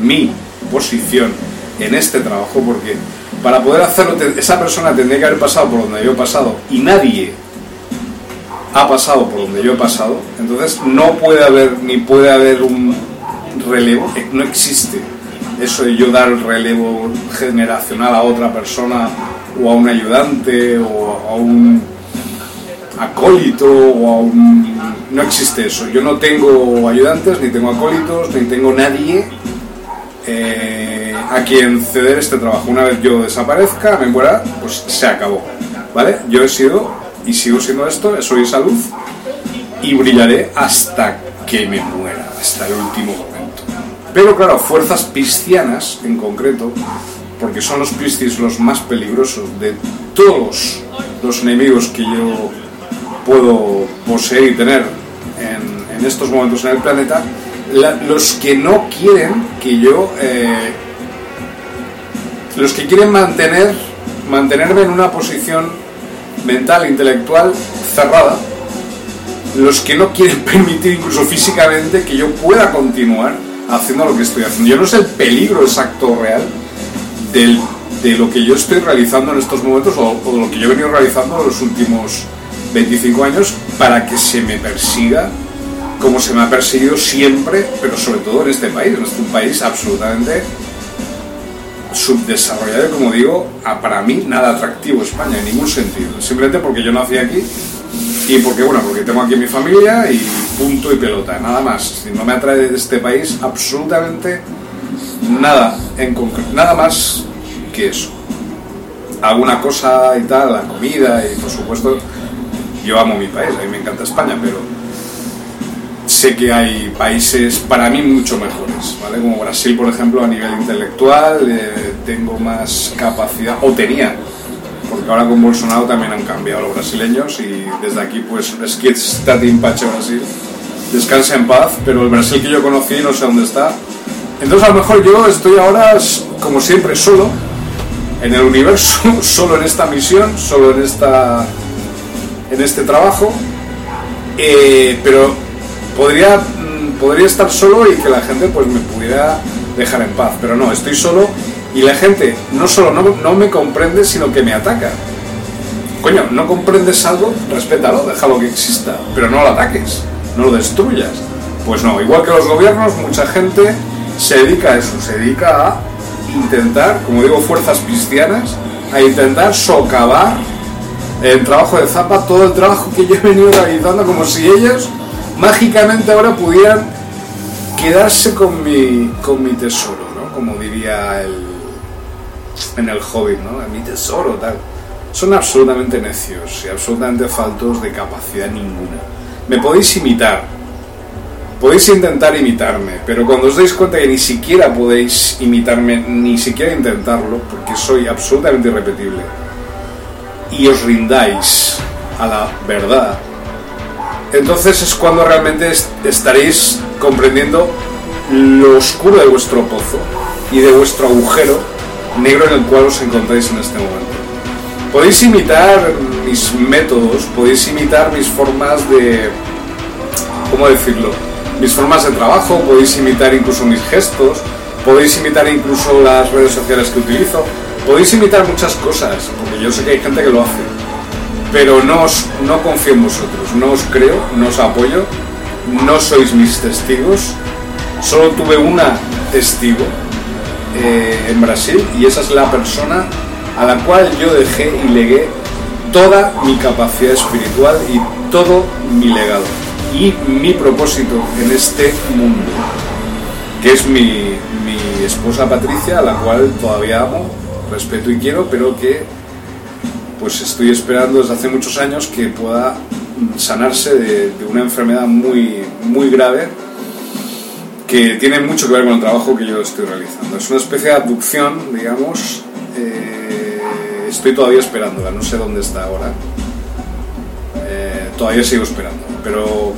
mi posición en este trabajo porque para poder hacerlo esa persona tendría que haber pasado por donde yo he pasado y nadie ha pasado por donde yo he pasado, entonces no puede haber ni puede haber un relevo, no existe eso de yo dar el relevo generacional a otra persona o a un ayudante o a un acólito o a un... No existe eso. Yo no tengo ayudantes, ni tengo acólitos, ni tengo nadie eh, a quien ceder este trabajo. Una vez yo desaparezca, me muera, pues se acabó. ¿Vale? Yo he sido y sigo siendo esto, soy esa luz y brillaré hasta que me muera, hasta el último pero claro, fuerzas piscianas en concreto, porque son los piscis los más peligrosos de todos los enemigos que yo puedo poseer y tener en, estos momentos en el planeta, los que no quieren que yo, eh, los que quieren mantener, mantenerme en una posición mental, intelectual cerrada, los que no quieren (laughs) permitir incluso físicamente que yo pueda continuar haciendo lo que estoy haciendo. Yo no sé el peligro exacto real de lo que yo estoy realizando en estos momentos o, de lo que yo he venido realizando en los últimos 25 años para que se me persiga como se me ha perseguido siempre, pero sobre todo en este país, en este país absolutamente subdesarrollado como digo, para mí nada atractivo España en ningún sentido, simplemente porque yo nací aquí y porque, bueno, porque tengo aquí mi familia y punto y pelota, nada más. No me atrae de este país absolutamente nada en concreto, nada más que eso. Alguna cosa y tal, la comida y por supuesto yo amo mi país, a mí me encanta España, pero sé que hay países para mí mucho mejores, ¿vale? Como Brasil, por ejemplo, a nivel intelectual, eh, tengo más capacidad, o tenía porque ahora con Bolsonaro también han cambiado los brasileños y desde aquí pues está en Pache Brasil. Descansa en paz pero el Brasil que yo conocí no sé dónde está. Entonces a lo mejor yo estoy ahora como siempre solo en el universo (laughs) solo en esta misión solo en esta en este trabajo. Eh, pero podría mm, podría estar solo y que la gente pues me pudiera dejar en paz. Pero no estoy solo y la gente no solo no, me comprende, sino que me ataca. Coño, no comprendes algo, respétalo, déjalo que exista, pero no lo ataques, no lo destruyas. Pues no, igual que los gobiernos, mucha gente se dedica a eso, se dedica a intentar, como digo, fuerzas cristianas, a intentar socavar el trabajo de Zapa, todo el trabajo que yo he venido realizando, como si ellos mágicamente ahora pudieran quedarse con mi, con mi tesoro, ¿no? Como diría el, en el Hobbit, ¿no? Mi tesoro, tal. Son absolutamente necios y absolutamente faltos de capacidad ninguna. Me podéis imitar, podéis intentar imitarme, pero cuando os dais cuenta que ni siquiera podéis imitarme, ni siquiera intentarlo, porque soy absolutamente irrepetible, y os rindáis a la verdad, entonces es cuando realmente estaréis comprendiendo lo oscuro de vuestro pozo y de vuestro agujero negro en el cual os encontráis en este momento. Podéis imitar mis métodos, podéis imitar mis formas de... ¿Cómo decirlo? Mis formas de trabajo, podéis imitar incluso mis gestos, podéis imitar incluso las redes sociales que utilizo, podéis imitar muchas cosas, porque yo sé que hay gente que lo hace, pero no, os, no confío en vosotros, no os creo, no os apoyo, no sois mis testigos, solo tuve una testigo eh, en Brasil y esa es la persona a la cual yo dejé y legué toda mi capacidad espiritual y todo mi legado y mi propósito en este mundo, que es mi, mi esposa Patricia, a la cual todavía amo, respeto y quiero, pero que pues estoy esperando desde hace muchos años que pueda sanarse de, una enfermedad muy, muy grave que tiene mucho que ver con el trabajo que yo estoy realizando. Es una especie de abducción, digamos. Eh, estoy todavía esperándola, no sé dónde está ahora. Eh, todavía sigo esperando, pero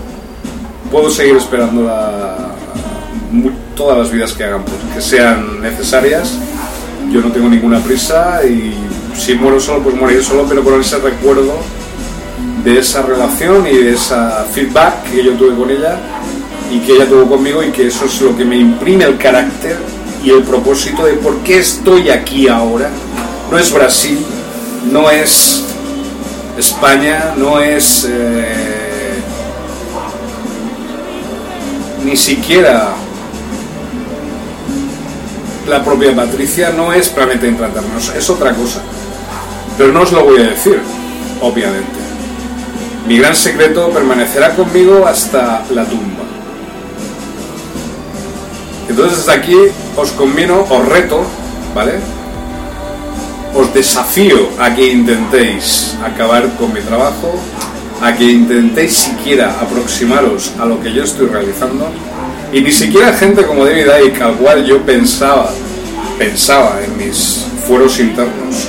puedo seguir esperándola todas las vidas que hagan, pues, que sean necesarias. Yo no tengo ninguna prisa y si muero solo, pues moriré solo, pero con ese recuerdo de esa relación y de esa feedback que yo tuve con ella y que ella tuvo conmigo y que eso es lo que me imprime el carácter y el propósito de por qué estoy aquí ahora. No es Brasil, no es España, no es eh, ni siquiera la propia Patricia, no es Planeta Implantarnos, es otra cosa. Pero no os lo voy a decir, obviamente. Mi gran secreto permanecerá conmigo hasta la tumba. Entonces aquí os convino, os reto, ¿vale? Os desafío a que intentéis acabar con mi trabajo, a que intentéis siquiera aproximaros a lo que yo estoy realizando y ni siquiera gente como David Icke, al cual yo pensaba, pensaba en mis fueros internos,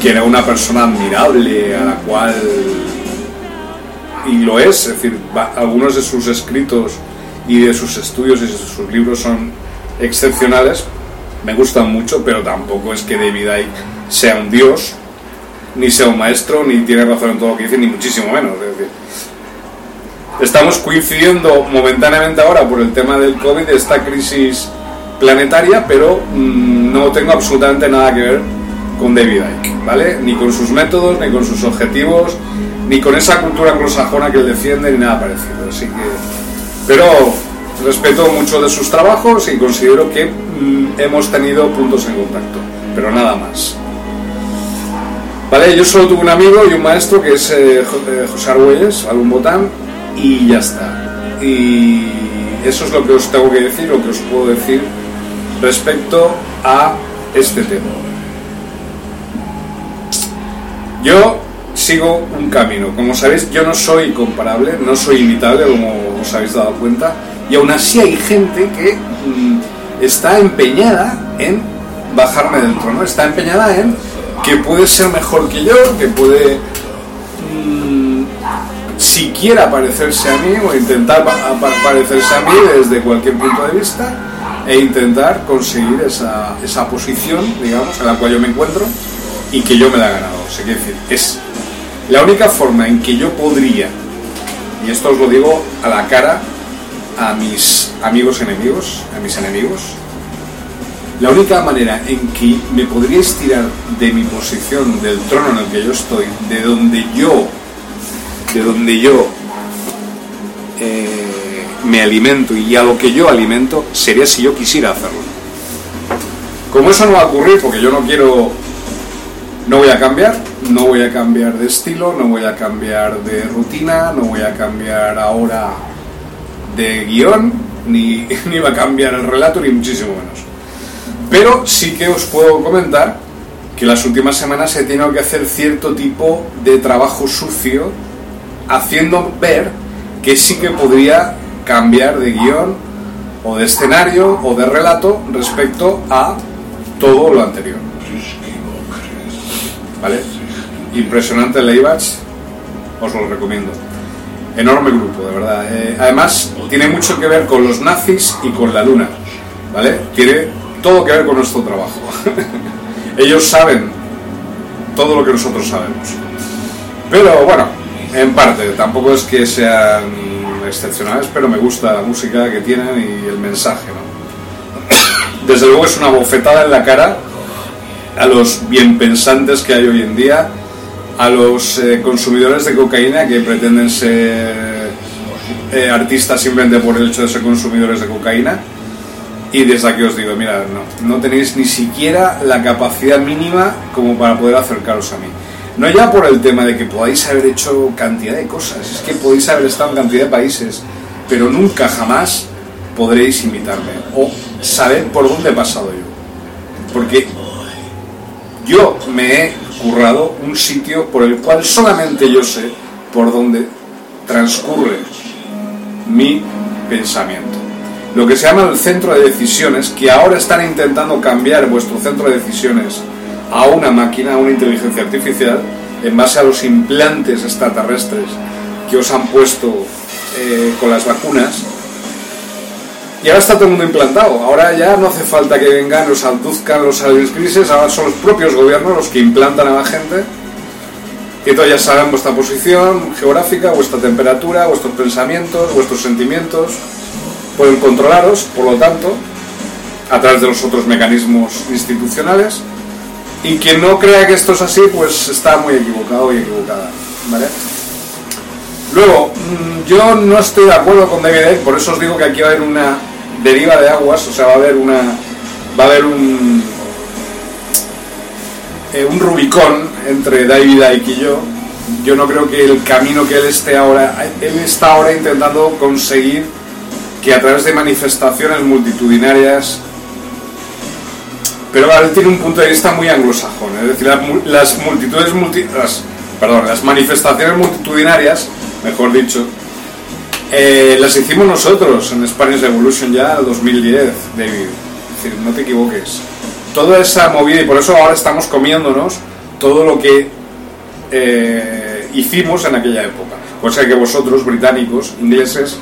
que era una persona admirable, a la cual, y lo es, es decir, algunos de sus escritos y de sus estudios y de sus libros son excepcionales, me gustan mucho, pero tampoco es que David Icke sea un dios, ni sea un maestro, ni tiene razón en todo lo que dice, ni muchísimo menos. estamos coincidiendo momentáneamente ahora por el tema del COVID, de esta crisis planetaria, pero mm, no tengo absolutamente nada que ver con David Icke, ¿vale? Ni con sus métodos, ni con sus objetivos, ni con esa cultura anglosajona que él defiende, ni nada parecido. Así que, pero respeto mucho de sus trabajos y considero que mm, hemos tenido puntos en contacto, pero nada más. Vale, yo solo tuve un amigo y un maestro que es eh, eh, José Argüelles, algún botán, y ya está. Y eso es lo que os tengo que decir, lo que os puedo decir respecto a este tema. Yo sigo un camino. Como sabéis, yo no soy comparable, no soy imitable, como os habéis dado cuenta, y aún así hay gente que mm, está empeñada en bajarme del trono, está empeñada en que puede ser mejor que yo, que puede mm, siquiera parecerse a mí o intentar parecerse a mí desde cualquier punto de vista e intentar conseguir esa, esa posición, digamos, en la cual yo me encuentro y que yo me la he ganado. O sea, decir, es la única forma en que yo podría, y esto os lo digo a la cara a mis amigos enemigos, a mis enemigos, la única manera en que me podría estirar de mi posición, del trono en el que yo estoy, de donde yo, de donde yo eh, me alimento y a lo que yo alimento, sería si yo quisiera hacerlo. Como eso no va a ocurrir, porque yo no quiero, no voy a cambiar, no voy a cambiar de estilo, no voy a cambiar de rutina, no voy a cambiar ahora de guion, ni, (laughs) ni va a cambiar el relato, ni muchísimo menos. Pero sí que os puedo comentar que las últimas semanas he tenido que hacer cierto tipo de trabajo sucio, haciendo ver que sí que podría cambiar de guion o de escenario o de relato respecto a todo lo anterior. ¿Vale? Impresionante Leibach, os lo recomiendo. Enorme grupo, de verdad. Eh, además, tiene mucho que ver con los nazis y con la luna. ¿Vale? Tiene todo que ver con nuestro trabajo. (laughs) Ellos saben todo lo que nosotros sabemos. Pero bueno, en parte, tampoco es que sean excepcionales, pero me gusta la música que tienen y el mensaje. Desde luego es una bofetada en la cara a los bien pensantes que hay hoy en día, a los eh, consumidores de cocaína que pretenden ser eh, artistas simplemente por el hecho de ser consumidores de cocaína y desde aquí os digo, mira, no, no tenéis ni siquiera la capacidad mínima como para poder acercaros a mí. No ya por el tema de que podáis haber hecho cantidad de cosas, es que podéis haber estado en cantidad de países, pero nunca jamás podréis imitarme o saber por dónde he pasado yo. Porque yo me he currado un sitio por el cual solamente yo sé por dónde transcurre mi pensamiento lo que se llama el centro de decisiones, que ahora están intentando cambiar vuestro centro de decisiones a una máquina, a una inteligencia artificial, en base a los implantes extraterrestres que os han puesto eh, con las vacunas. Y ahora está todo el mundo implantado. Ahora ya no hace falta que vengan, los aduzcan los crisis, ahora son los propios gobiernos los que implantan a la gente. Y entonces ya saben vuestra posición geográfica, vuestra temperatura, vuestros pensamientos, vuestros sentimientos pueden controlaros, por lo tanto, a través de los otros mecanismos institucionales. Y quien no crea que esto es así, pues está muy equivocado y equivocada. ¿vale? Luego, mm, yo no estoy de acuerdo con David por eso os digo que aquí va a haber una deriva de aguas, o sea, va a haber una. va a haber un. Eh, un Rubicón entre David Icke y yo. Yo no creo que el camino que él esté ahora. Él está ahora intentando conseguir que a través de manifestaciones multitudinarias, pero él tiene un punto de vista muy anglosajón, es decir, las, multitudes, perdón, las manifestaciones multitudinarias, mejor dicho, eh, las hicimos nosotros en Spanish Revolution ya en 2010, David. Es decir, no te equivoques. Toda esa movida, y por eso ahora estamos comiéndonos todo lo que eh, hicimos en aquella época. Cosa que vosotros, británicos, ingleses,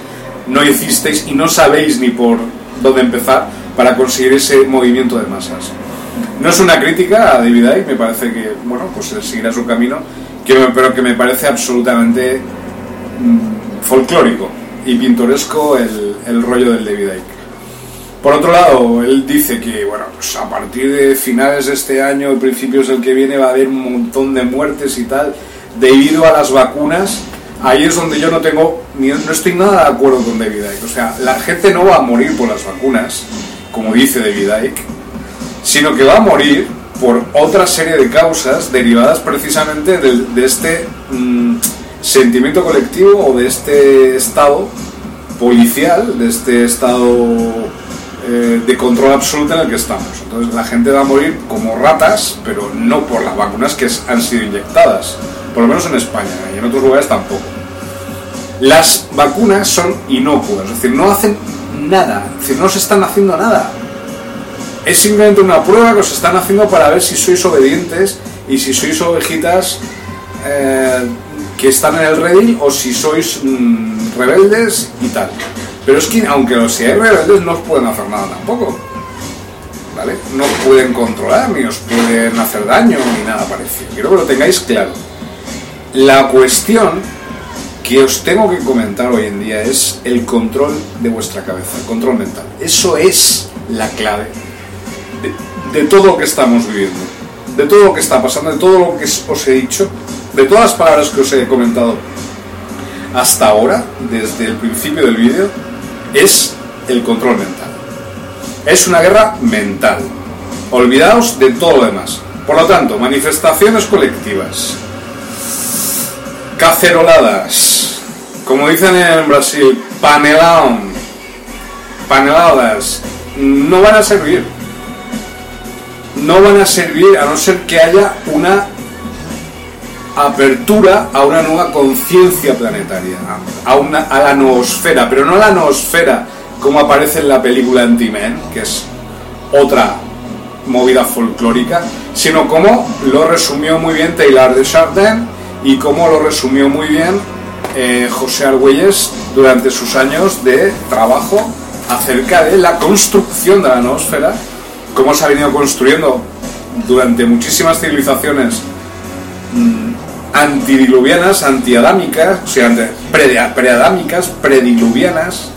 no hicisteis y no sabéis ni por dónde empezar para conseguir ese movimiento de masas. No es una crítica a David Icke, me parece que, bueno, pues seguirá su camino, pero que me parece absolutamente mm, folclórico y pintoresco el, el, rollo del David Icke. Por otro lado, él dice que, bueno, pues a partir de finales de este año, principios del que viene, va a haber un montón de muertes y tal, debido a las vacunas ahí es donde yo no tengo, no estoy nada de acuerdo con David Icke. O sea, la gente no va a morir por las vacunas, como dice David Icke, sino que va a morir por otra serie de causas derivadas precisamente de, este mm, sentimiento colectivo o de este estado policial, de este estado eh, de control absoluto en el que estamos. Entonces la gente va a morir como ratas, pero no por las vacunas que han sido inyectadas por lo menos en España y en otros lugares tampoco. Las vacunas son inocuas, es decir, no hacen nada, es decir, no se están haciendo nada. Es simplemente una prueba que os están haciendo para ver si sois obedientes y si sois ovejitas eh, que están en el redil o si sois mm, rebeldes y tal. Pero es que aunque os seáis rebeldes no os pueden hacer nada tampoco. ¿Vale? No os pueden controlar, ni os pueden hacer daño, ni nada parecido. Quiero que lo tengáis claro. La cuestión que os tengo que comentar hoy en día es el control de vuestra cabeza, el control mental. Eso es la clave de, todo lo que estamos viviendo, de todo lo que está pasando, de todo lo que os he dicho, de todas las palabras que os he comentado hasta ahora, desde el principio del vídeo, es el control mental. Es una guerra mental. Olvidaos de todo lo demás. Por lo tanto, manifestaciones colectivas, caceroladas, como dicen en Brasil, panelón, paneladas, no van a servir. No van a servir a no ser que haya una apertura a una nueva conciencia planetaria, a, una, a la noosfera, pero no la noosfera como aparece en la película Anti-Man, que es otra movida folclórica, sino como lo resumió muy bien Taylor de Chardin y como lo resumió muy bien eh, José Argüelles durante sus años de trabajo acerca de la construcción de la noosfera, cómo se ha venido construyendo durante muchísimas civilizaciones mm, antidiluvianas, antiadámicas, o sea, preadámicas, prediluvianas.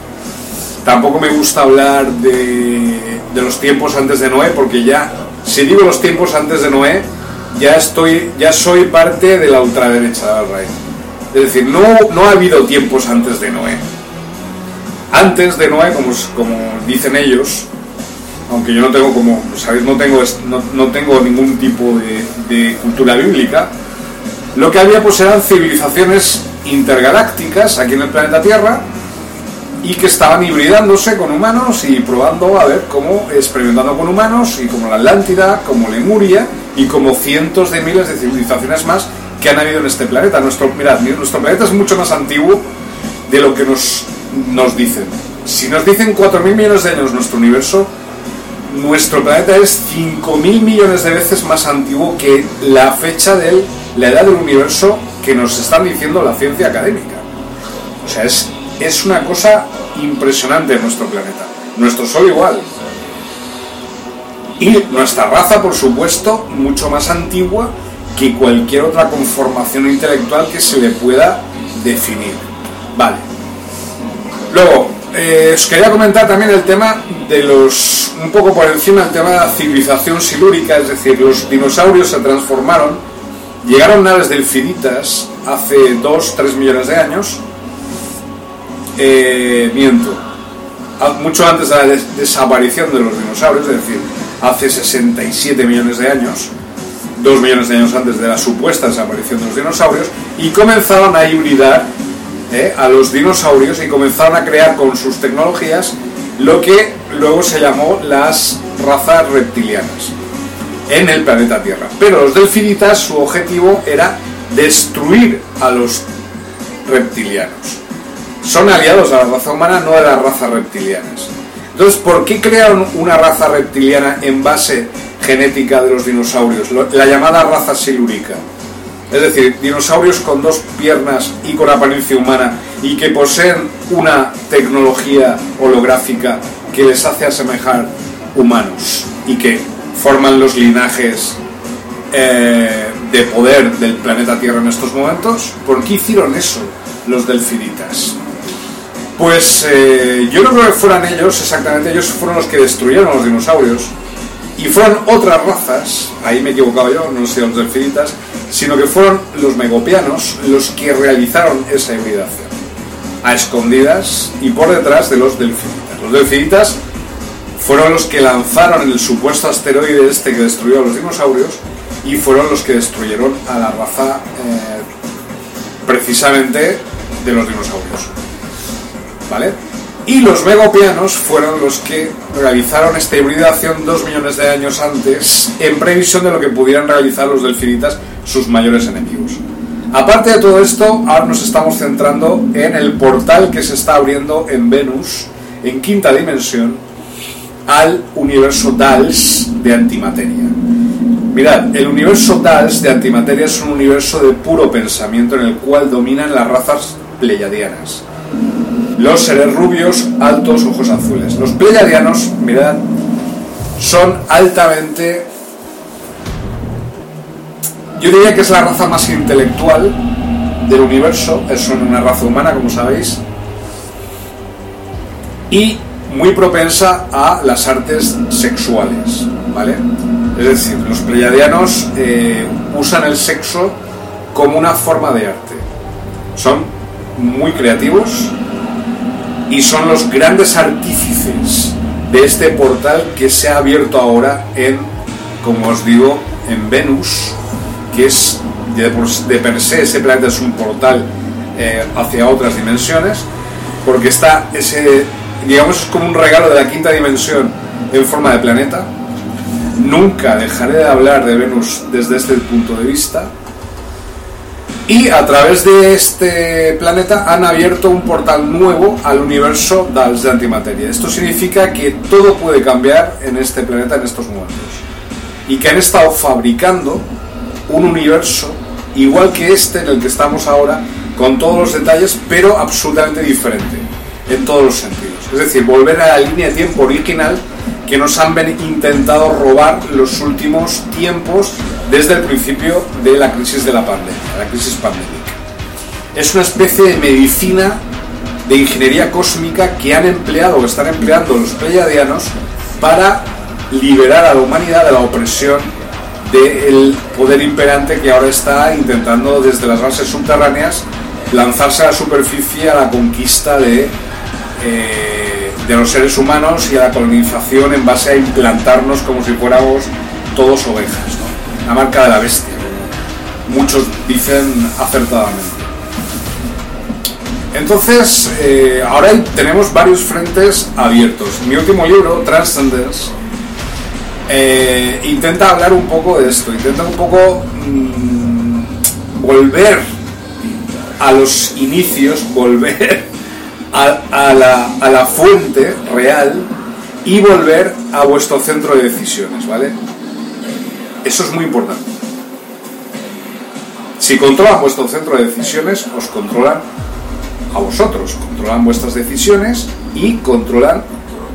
Tampoco me gusta hablar de, de los tiempos antes de Noé, porque ya, si digo los tiempos antes de Noé, ya estoy, ya soy parte de la ultraderecha del rey. Es decir, no, no ha habido tiempos antes de Noé. Antes de Noé, como, como dicen ellos, aunque yo no tengo como, sabéis, no tengo, no, no tengo ningún tipo de, de cultura bíblica, lo que había pues eran civilizaciones intergalácticas aquí en el planeta Tierra y que estaban hibridándose con humanos y probando a ver cómo, experimentando con humanos y como la Atlántida, como Lemuria y como cientos de miles de civilizaciones más que han habido en este planeta. Nuestro, mirad, nuestro planeta es mucho más antiguo de lo que nos, nos dicen. Si nos dicen 4.000 millones de años nuestro universo, nuestro planeta es 5.000 millones de veces más antiguo que la fecha de la edad del universo que nos están diciendo la ciencia académica. O sea, es, es una cosa impresionante nuestro planeta. Nuestro Sol igual. Y nuestra raza, por supuesto, mucho más antigua que cualquier otra conformación intelectual que se le pueda definir. Vale. Luego, eh, os quería comentar también el tema de los, un poco por encima, el tema de la civilización silúrica, es decir, los dinosaurios se transformaron, llegaron naves delfinitas hace 2-3 millones de años, eh, miento, mucho antes de la desaparición de los dinosaurios, es decir, hace 67 millones de años, 2 millones de años antes de la supuesta desaparición de los dinosaurios, y comenzaron a hibridar ¿eh? a los dinosaurios y comenzaron a crear con sus tecnologías lo que luego se llamó las razas reptilianas en el planeta Tierra. Pero los delfinitas su objetivo era destruir a los reptilianos. Son aliados a la raza humana, no a las razas reptilianas. Entonces, ¿por qué crearon una raza reptiliana en base genética de los dinosaurios? La llamada raza silúrica es decir, dinosaurios con dos piernas y con apariencia humana y que poseen una tecnología holográfica que les hace asemejar humanos y que forman los linajes eh, de poder del planeta Tierra en estos momentos. ¿Por qué hicieron eso los delfinitas? Pues eh, yo no creo que fueran ellos, exactamente ellos fueron los que destruyeron los dinosaurios y fueron otras razas, ahí me he equivocado yo, no sé los delfinitas, sino que fueron los megopianos los que realizaron esa hibridación, a escondidas y por detrás de los delfinitas. Los delfinitas fueron los que lanzaron el supuesto asteroide este que destruyó a los dinosaurios y fueron los que destruyeron a la raza eh, precisamente de los dinosaurios. ¿Vale? Y los megopianos fueron los que realizaron esta hibridación dos millones de años antes, en previsión de lo que pudieran realizar los delfinitas, sus mayores enemigos. Aparte de todo esto, ahora nos estamos centrando en el portal que se está abriendo en Venus, en quinta dimensión, al universo DALS de antimateria. Mirad, el universo DALS de antimateria es un universo de puro pensamiento en el cual dominan las razas pleyadianas los seres rubios, altos, ojos azules. Los pleiadianos, mirad, son altamente... Yo diría que es la raza más intelectual del universo, son una raza humana, como sabéis, y muy propensa a las artes sexuales, ¿vale? Es decir, los pleiadianos eh, usan el sexo como una forma de arte. Son muy creativos, y son los grandes artífices de este portal que se ha abierto ahora en como os digo, en Venus, que es de, de per se ese planeta es un portal eh, hacia otras dimensiones, porque está ese, digamos, es como un regalo de la quinta dimensión en forma de planeta. Nunca dejaré de hablar de Venus desde este punto de vista. Y a través de este planeta han abierto un portal nuevo al universo de antimateria. Esto significa que todo puede cambiar en este planeta en estos momentos. Y que han estado fabricando un universo igual que este en el que estamos ahora, con todos los detalles, pero absolutamente diferente en todos los sentidos. Es decir, volver a la línea de tiempo original que nos han intentado robar los últimos tiempos desde el principio de la crisis de la pandemia, la crisis pandémica. Es una especie de medicina de ingeniería cósmica que han empleado o están empleando los pleiadianos para liberar a la humanidad de la opresión del poder imperante que ahora está intentando desde las bases subterráneas lanzarse a la superficie a la conquista de, eh, de los seres humanos y a la colonización en base a implantarnos como si fuéramos todos ovejas, la marca de la bestia, muchos dicen acertadamente. Entonces, eh, ahora tenemos varios frentes abiertos. Mi último libro, Transcendence, eh, intenta hablar un poco de esto, intenta un poco mm, volver a los inicios, volver a, la, la, fuente real y volver a vuestro centro de decisiones, ¿vale? Eso es muy importante. Si controlan vuestro centro de decisiones, os controlan a vosotros, controlan vuestras decisiones y controlan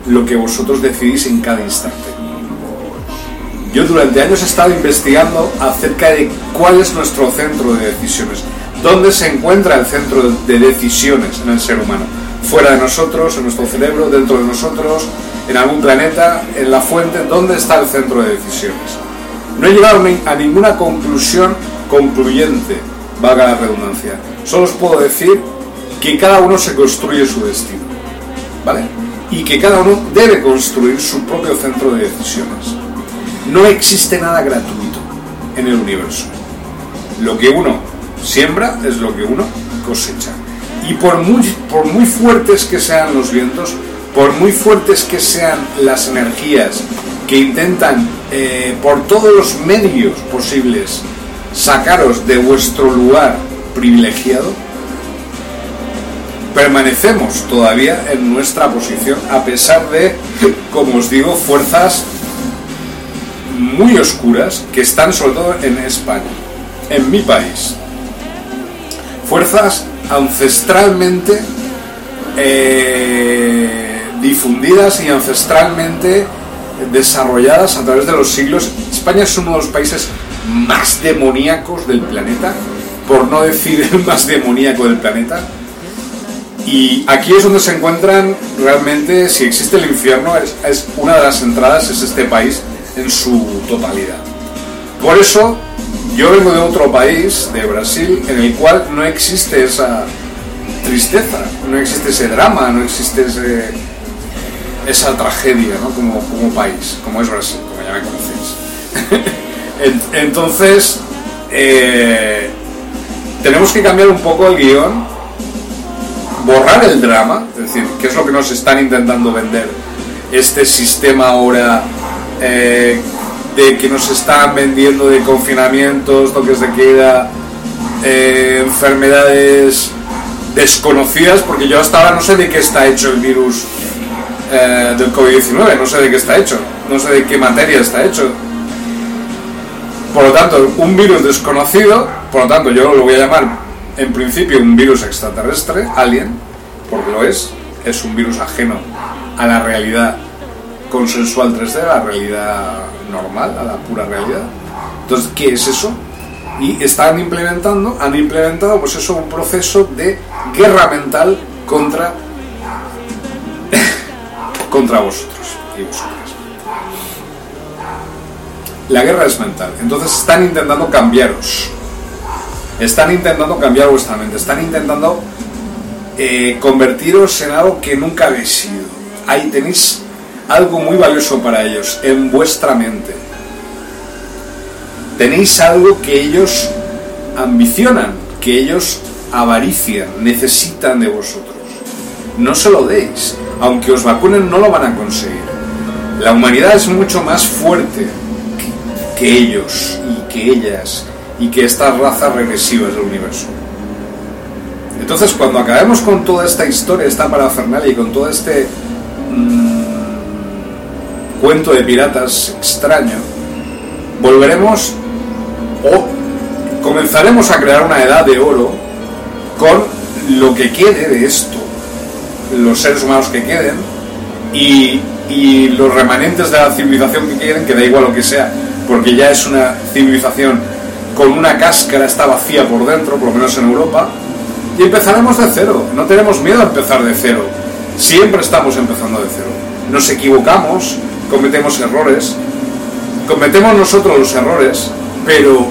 lo que vosotros decidís en cada instante. Yo durante años he estado investigando acerca de cuál es nuestro centro de decisiones, dónde se encuentra el centro de decisiones en el ser humano, fuera de nosotros, en nuestro cerebro, dentro de nosotros, en algún planeta, en la fuente, dónde está el centro de decisiones. No he llegado a ninguna conclusión concluyente, valga la redundancia. Solo os puedo decir que cada uno se construye su destino, ¿vale? Y que cada uno debe construir su propio centro de decisiones. No existe nada gratuito en el universo. Lo que uno siembra es lo que uno cosecha. Y por muy, por muy fuertes que sean los vientos, por muy fuertes que sean las energías que intentan eh, por todos los medios posibles sacaros de vuestro lugar privilegiado, permanecemos todavía en nuestra posición a pesar de, como os digo, fuerzas muy oscuras que están sobre todo en España, en mi país. Fuerzas ancestralmente eh, difundidas y ancestralmente desarrolladas a través de los siglos. España es uno de los países más demoníacos del planeta, por no decir el más demoníaco del planeta. Y aquí es donde se encuentran realmente, si existe el infierno, es, es una de las entradas, es este país en su totalidad. Por eso yo vengo de otro país, de Brasil, en el cual no existe esa tristeza, no existe ese drama, no existe esa tragedia como, como país, como es Brasil, como ya me conocéis. (laughs) Entonces, eh, tenemos que cambiar un poco el guion, borrar el drama, es decir, qué es lo que nos están intentando vender este sistema ahora eh, de que nos están vendiendo de confinamientos, toques de queda, eh, enfermedades desconocidas, porque yo hasta ahora no sé de qué está hecho el virus eh, del COVID-19, no sé de qué está hecho, no sé de qué materia está hecho. Por lo tanto, un virus desconocido, por lo tanto yo lo voy a llamar en principio un virus extraterrestre, alien, porque lo es, es un virus ajeno a la realidad consensual 3D a la realidad normal, a la pura realidad. Entonces, ¿qué es eso? Y están implementando, han implementado pues eso, un proceso de guerra mental contra, (laughs) contra vosotros y vosotras. La guerra es mental. Entonces están intentando cambiaros. Están intentando cambiar vuestra mente. Están intentando eh, convertiros en algo que nunca habéis sido. Ahí tenéis algo muy valioso para ellos, en vuestra mente. tenéis algo que ellos ambicionan, que ellos avarician, necesitan de vosotros. No se lo deis, aunque os vacunen no lo van a conseguir. La humanidad es mucho más fuerte que ellos y que ellas y que estas razas regresivas del universo. Entonces, cuando acabemos con toda esta historia, esta parafernalia y con todo este mm, cuento de piratas extraño, volveremos o comenzaremos a crear una edad de oro con lo que quede de esto, los seres humanos que queden y, y los remanentes de la civilización que queden, que da igual lo que sea, porque ya es una civilización con una cáscara, está vacía por dentro, por lo menos en Europa, y empezaremos de cero. No tenemos miedo a empezar de cero. Siempre estamos empezando de cero. Nos equivocamos, cometemos errores, cometemos nosotros los errores, pero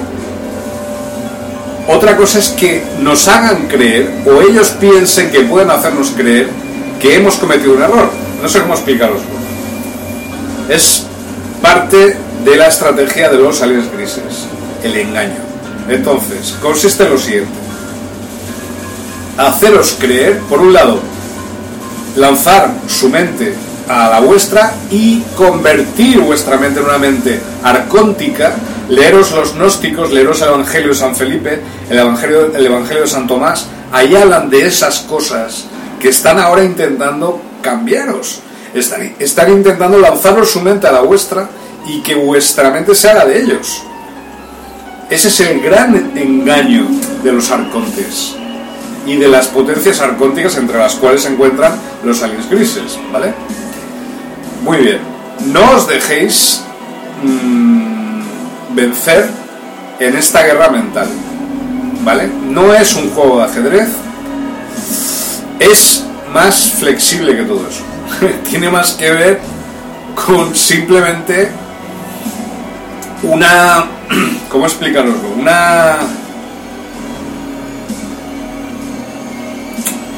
otra cosa es que nos hagan creer o ellos piensen que pueden hacernos creer que hemos cometido un error. No sé cómo. Es parte de la estrategia de los aliens grises, el engaño. Entonces, consiste en lo siguiente. Haceros creer, por un lado, lanzar su mente a la vuestra y convertir vuestra mente en una mente arcóntica, leeros los gnósticos, leeros el Evangelio de San Felipe, el Evangelio, el Evangelio de San Tomás, ahí hablan de esas cosas que están ahora intentando cambiaros. Están, intentando lanzaros su mente a la vuestra y que vuestra mente se haga de ellos. Ese es el gran engaño de los arcontes y de las potencias arcónticas entre las cuales se encuentran los aliens grises, ¿vale? Muy bien, no os dejéis mmm, vencer en esta guerra mental, ¿vale? No es un juego de ajedrez, es más flexible que todo eso. (laughs) Tiene más que ver con simplemente una... (clears throat) ¿Cómo explicaroslo? Una...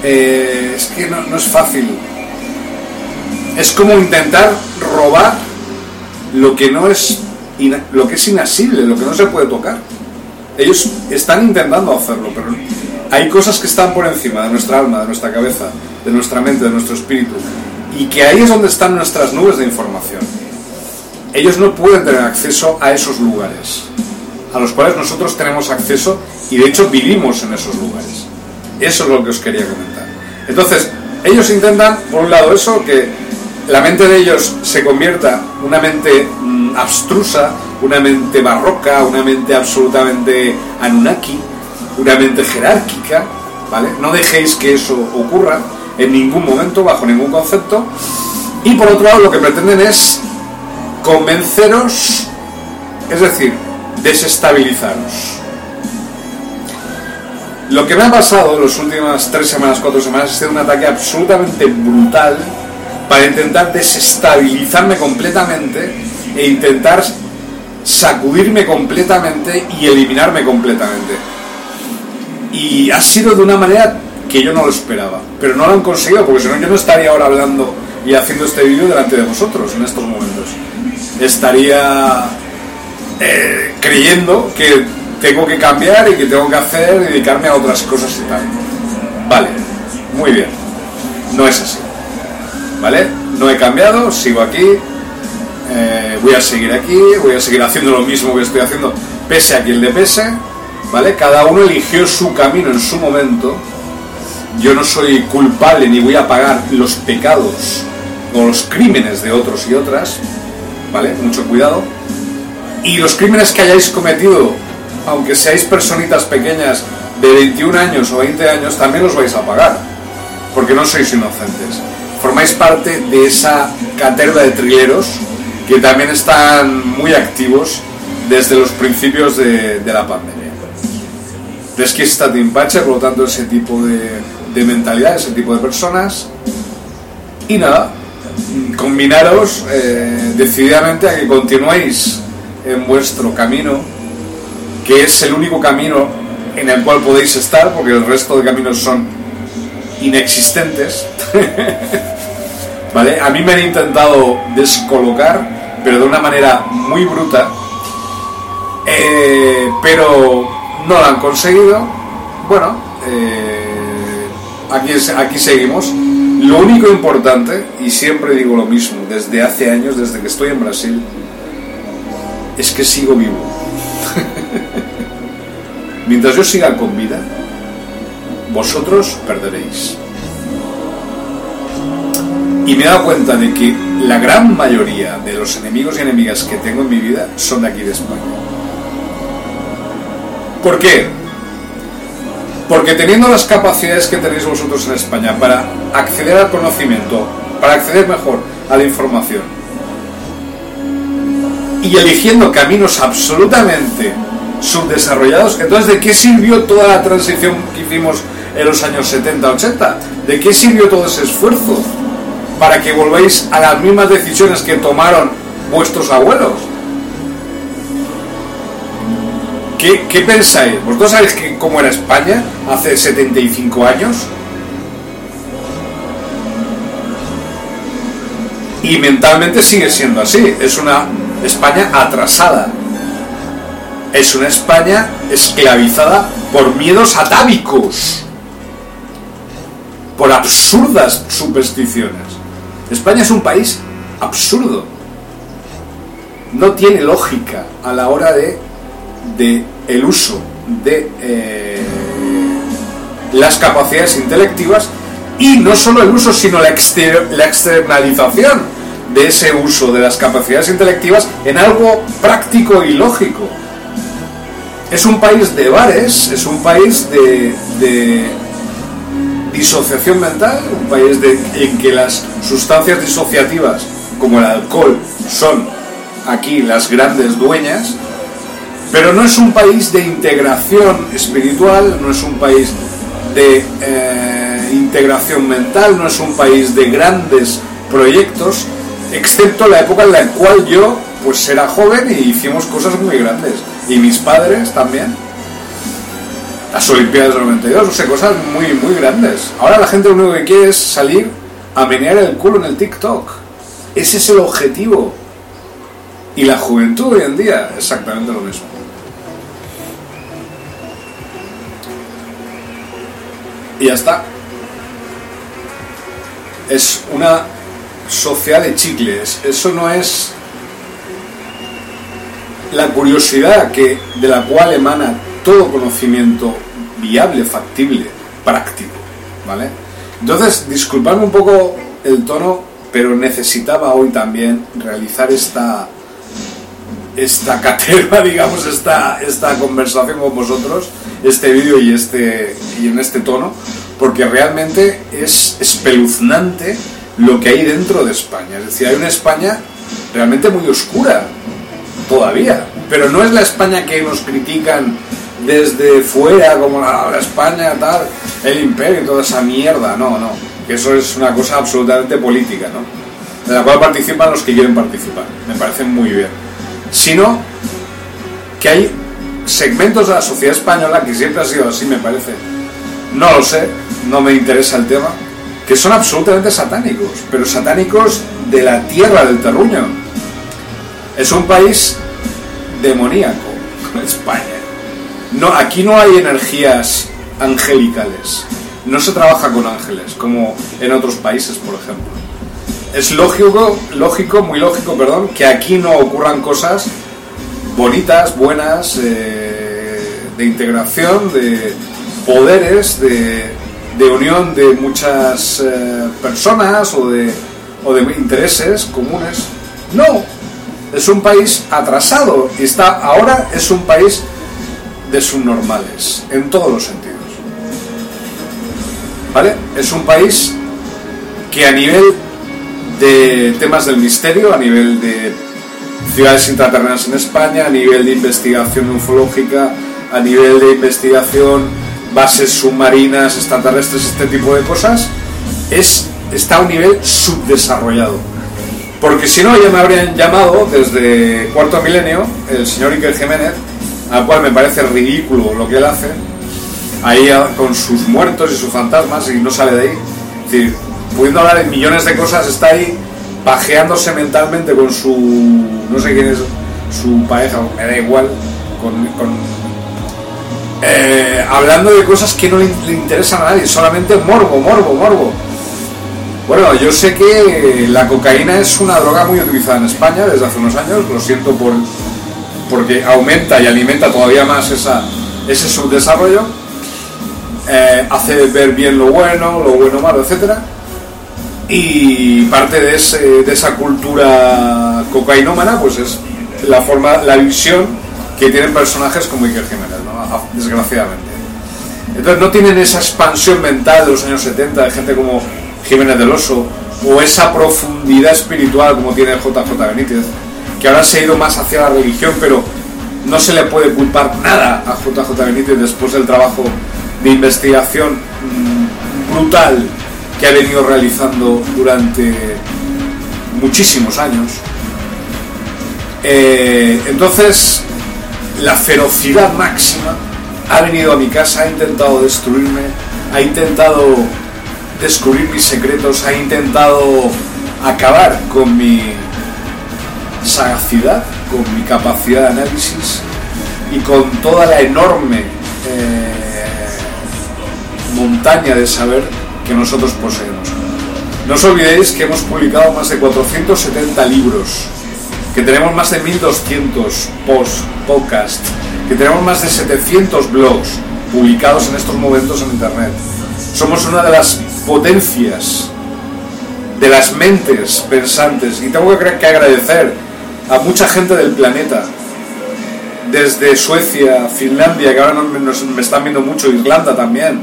Eh, es que no es fácil. Es como intentar robar lo que no es lo que es inasible, lo que no se puede tocar. Ellos están intentando hacerlo, pero hay cosas que están por encima de nuestra alma, de nuestra cabeza, de nuestra mente, de nuestro espíritu, y que ahí es donde están nuestras nubes de información. Ellos no pueden tener acceso a esos lugares, a los cuales nosotros tenemos acceso y de hecho vivimos en esos lugares. Eso es lo que os quería comentar. Entonces, ellos intentan, por un lado, eso, que la mente de ellos se convierta una mente mm, abstrusa, una mente barroca, una mente absolutamente anunnaki, una mente jerárquica, ¿vale? No dejéis que eso ocurra en ningún momento, bajo ningún concepto. Y por otro lado, lo que pretenden es convenceros, es decir, desestabilizaros. Lo que me ha pasado en las últimas tres semanas, cuatro semanas, sido un ataque absolutamente brutal para intentar desestabilizarme completamente e intentar sacudirme completamente y eliminarme completamente. Y ha sido de una manera que yo no lo esperaba, pero no lo han conseguido, porque si no yo no estaría ahora hablando y haciendo este vídeo delante de vosotros en estos momentos. Estaría eh, creyendo que tengo que cambiar y que tengo que hacer, dedicarme a otras cosas y tal. Vale, muy bien. No es así. No he cambiado, sigo aquí, eh, voy a seguir aquí, voy a seguir haciendo lo mismo que estoy haciendo, pese a quien le pese, ¿vale? Cada uno eligió su camino en su momento. Yo no soy culpable ni voy a pagar los pecados o los crímenes de otros y otras, ¿vale? Mucho cuidado. Y los crímenes que hayáis cometido, aunque seáis personitas pequeñas de 21 años o 20 años, también los vais a pagar, porque no sois inocentes. Formáis parte de esa caterva de trileros que también están muy activos desde los principios de, la pandemia. Desquista de Impache, por lo tanto, ese tipo de, de mentalidad, ese tipo de personas. Y nada, combinaros eh, decididamente a que continuéis en vuestro camino, que es el único camino en el cual podéis estar, porque el resto de caminos son inexistentes. (laughs) ¿Vale? A mí me han intentado descolocar, pero de una manera muy bruta. Eh, pero no lo han conseguido. Bueno, eh, aquí, aquí seguimos. Lo único importante, y siempre digo lo mismo, desde hace años, desde que estoy en Brasil, es que sigo vivo. (laughs) Mientras yo siga con vida, vosotros perderéis. Y me he dado cuenta de que la gran mayoría de los enemigos y enemigas que tengo en mi vida son de aquí de España. ¿Por qué? Porque teniendo las capacidades que tenéis vosotros en España para acceder al conocimiento, para acceder mejor a la información, y eligiendo caminos absolutamente subdesarrollados, entonces ¿de qué sirvió toda la transición que hicimos en los años 70-80? ¿De qué sirvió todo ese esfuerzo para que volvéis a las mismas decisiones que tomaron vuestros abuelos? ¿Qué, pensáis? ¿Vosotros sabéis cómo era España hace 75 años? Y mentalmente sigue siendo así. Es una España atrasada. Es una España esclavizada por miedos atávicos, por absurdas supersticiones. España es un país absurdo. No tiene lógica a la hora de, de el uso de eh, las capacidades intelectivas y no solo el uso, sino la, exter la externalización de ese uso de las capacidades intelectivas en algo práctico y lógico. Es un país de bares, es un país de, de disociación mental, un país en que las sustancias disociativas, como el alcohol, son aquí las grandes dueñas, pero no es un país de integración espiritual, no es un país de eh, integración mental, no es un país de grandes proyectos, excepto la época en la cual yo pues era joven y hicimos cosas muy grandes. Y mis padres también. Las Olimpiadas del 92, no sé, cosas muy, muy grandes. Ahora la gente lo único que quiere es salir a menear el culo en el TikTok. Ese es el objetivo. Y la juventud hoy en día, exactamente lo mismo. Y ya está. Es una sociedad de chicles. Eso no es la curiosidad que, de la cual emana todo conocimiento viable, factible, práctico. ¿Vale? Entonces, disculpadme un poco el tono, pero necesitaba hoy también realizar esta esta (laughs) caterva, digamos, esta, esta conversación con vosotros, este vídeo y, este, y en este tono, porque realmente es espeluznante lo que hay dentro de España. Es decir, hay una España realmente muy oscura, todavía, pero no es la España que nos critican desde fuera, como la, España, tal, el imperio y toda esa mierda, no, no, eso es una cosa absolutamente política, ¿no? De la cual participan los que quieren participar, me parece muy bien sino que hay segmentos de la sociedad española, que siempre ha sido así, me parece, no lo sé, no me interesa el tema, que son absolutamente satánicos, pero satánicos de la tierra del terruño. Es un país demoníaco, (laughs) España. No, aquí no hay energías angelicales, no se trabaja con ángeles, como en otros países, por ejemplo es lógico, lógico, muy lógico, perdón, que aquí no ocurran cosas bonitas, buenas, eh, de integración, de poderes, de, unión de muchas eh, personas o de, o de intereses comunes. No, es un país atrasado y está ahora es un país de subnormales en todos los sentidos. ¿Vale? Es un país que a nivel de temas del misterio a nivel de ciudades intraterrenas en España, a nivel de investigación ufológica, a nivel de investigación bases submarinas, extraterrestres, este tipo de cosas, es, está a un nivel subdesarrollado. Porque si no, ya me habrían llamado desde cuarto milenio el señor Iker Jiménez, al cual me parece ridículo lo que él hace, ahí con sus muertos y sus fantasmas y no sale de ahí. Es decir, pudiendo hablar de millones de cosas, está ahí pajeándose mentalmente con su, no sé quién es, su pareja, me da igual, eh, hablando de cosas que no le, interesan a nadie, solamente morbo, morbo, morbo. Bueno, yo sé que la cocaína es una droga muy utilizada en España desde hace unos años, lo siento por porque aumenta y alimenta todavía más esa, ese subdesarrollo, eh, hace ver bien lo bueno, lo bueno malo, etc. Y parte de, de esa cultura cocainómana, pues es la forma, la visión que tienen personajes como Iker Jiménez, desgraciadamente. Entonces no tienen esa expansión mental de los años 70 de gente como Jiménez del Oso o esa profundidad espiritual como tiene JJ Benítez, que ahora se ha ido más hacia la religión, pero no se le puede culpar nada a JJ Benítez después del trabajo de investigación mm, brutal que ha venido realizando durante muchísimos años. Eh, entonces, la ferocidad máxima ha venido a mi casa, ha intentado destruirme, ha intentado descubrir mis secretos, ha intentado acabar con mi sagacidad, con mi capacidad de análisis y con toda la enorme eh, montaña de saber que nosotros poseemos. No os olvidéis que hemos publicado más de 470 libros que tenemos más de 1200 posts, podcasts, que tenemos más de 700 blogs publicados en estos momentos en Internet. Somos una de las potencias de las mentes pensantes y tengo que agradecer a mucha gente del planeta, desde Suecia, Finlandia, que ahora me están viendo mucho, Irlanda también,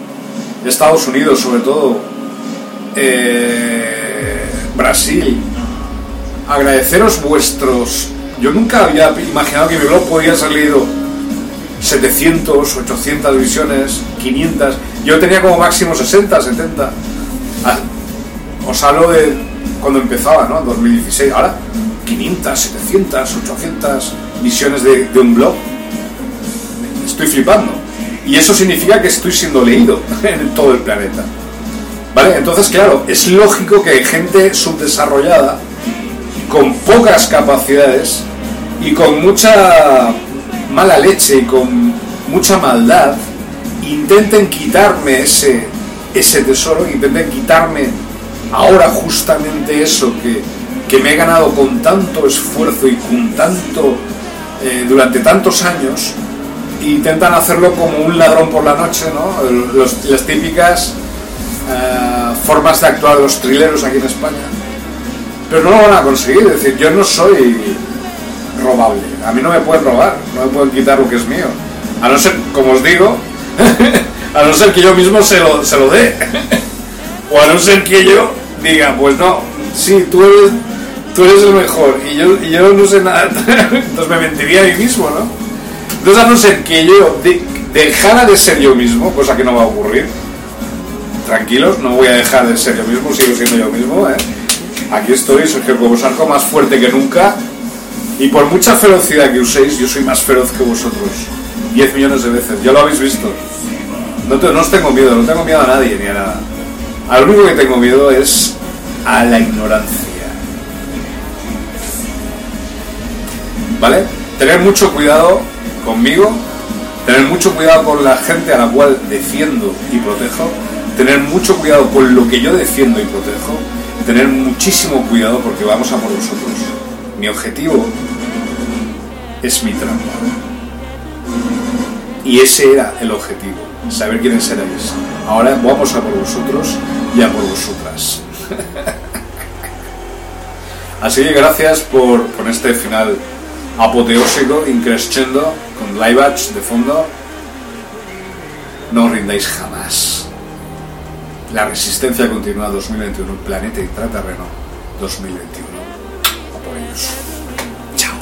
Estados Unidos sobre todo, eh, Brasil, agradeceros vuestros... Yo nunca había imaginado que mi blog podía ser leído 700, 800 visiones, 500. Yo tenía como máximo 60, 70. Ah, os hablo de cuando empezaba, ¿no? 2016. Ahora, 500, 700, 800 visiones de, un blog. Estoy flipando. Y eso significa que estoy siendo leído (laughs) en todo el planeta. ¿Vale? Entonces, claro, es lógico que gente subdesarrollada con pocas capacidades y con mucha mala leche y con mucha maldad, intenten quitarme ese, ese tesoro, intenten quitarme ahora justamente eso que, me he ganado con tanto esfuerzo y con tanto, eh, durante tantos años, intentan hacerlo como un ladrón por la noche, ¿no? las típicas eh, formas de actuar de los trileros aquí en España pero no lo van a conseguir. Es decir, yo no soy robable. A mí no me pueden robar, no me pueden quitar lo que es mío. A no ser, como os digo, (laughs) a no ser que yo mismo se lo, se lo dé. (laughs) o a no ser que yo diga, pues no, sí, tú eres, tú eres el mejor y yo, yo no sé nada. (laughs) Entonces me mentiría a mí mismo, ¿no? Entonces a no ser que yo dejara de ser yo mismo, cosa que no va a ocurrir, tranquilos, no voy a dejar de ser yo mismo, sigo siendo yo mismo, ¿eh? Aquí estoy, Sergio Cobosarco, más fuerte que nunca. Y por mucha ferocidad que uséis, yo soy más feroz que vosotros. 10 millones de veces, ya lo habéis visto. No, no os tengo miedo, no tengo miedo a nadie ni a nada. Al único que tengo miedo es a la ignorancia. ¿Vale? Tener mucho cuidado conmigo, tener mucho cuidado con la gente a la cual defiendo y protejo, tener mucho cuidado con lo que yo defiendo y protejo tener muchísimo cuidado porque vamos a por vosotros. Mi objetivo es mi trampa. Y ese era el objetivo, saber quiénes erais. Ahora vamos a por vosotros y a por vosotras. (laughs) Así que gracias por, por este final apoteósico, increscendo, con live de fondo. No os rindáis jamás. La resistencia continúa 2021, planeta intraterreno 2021. A por ellos. Chao.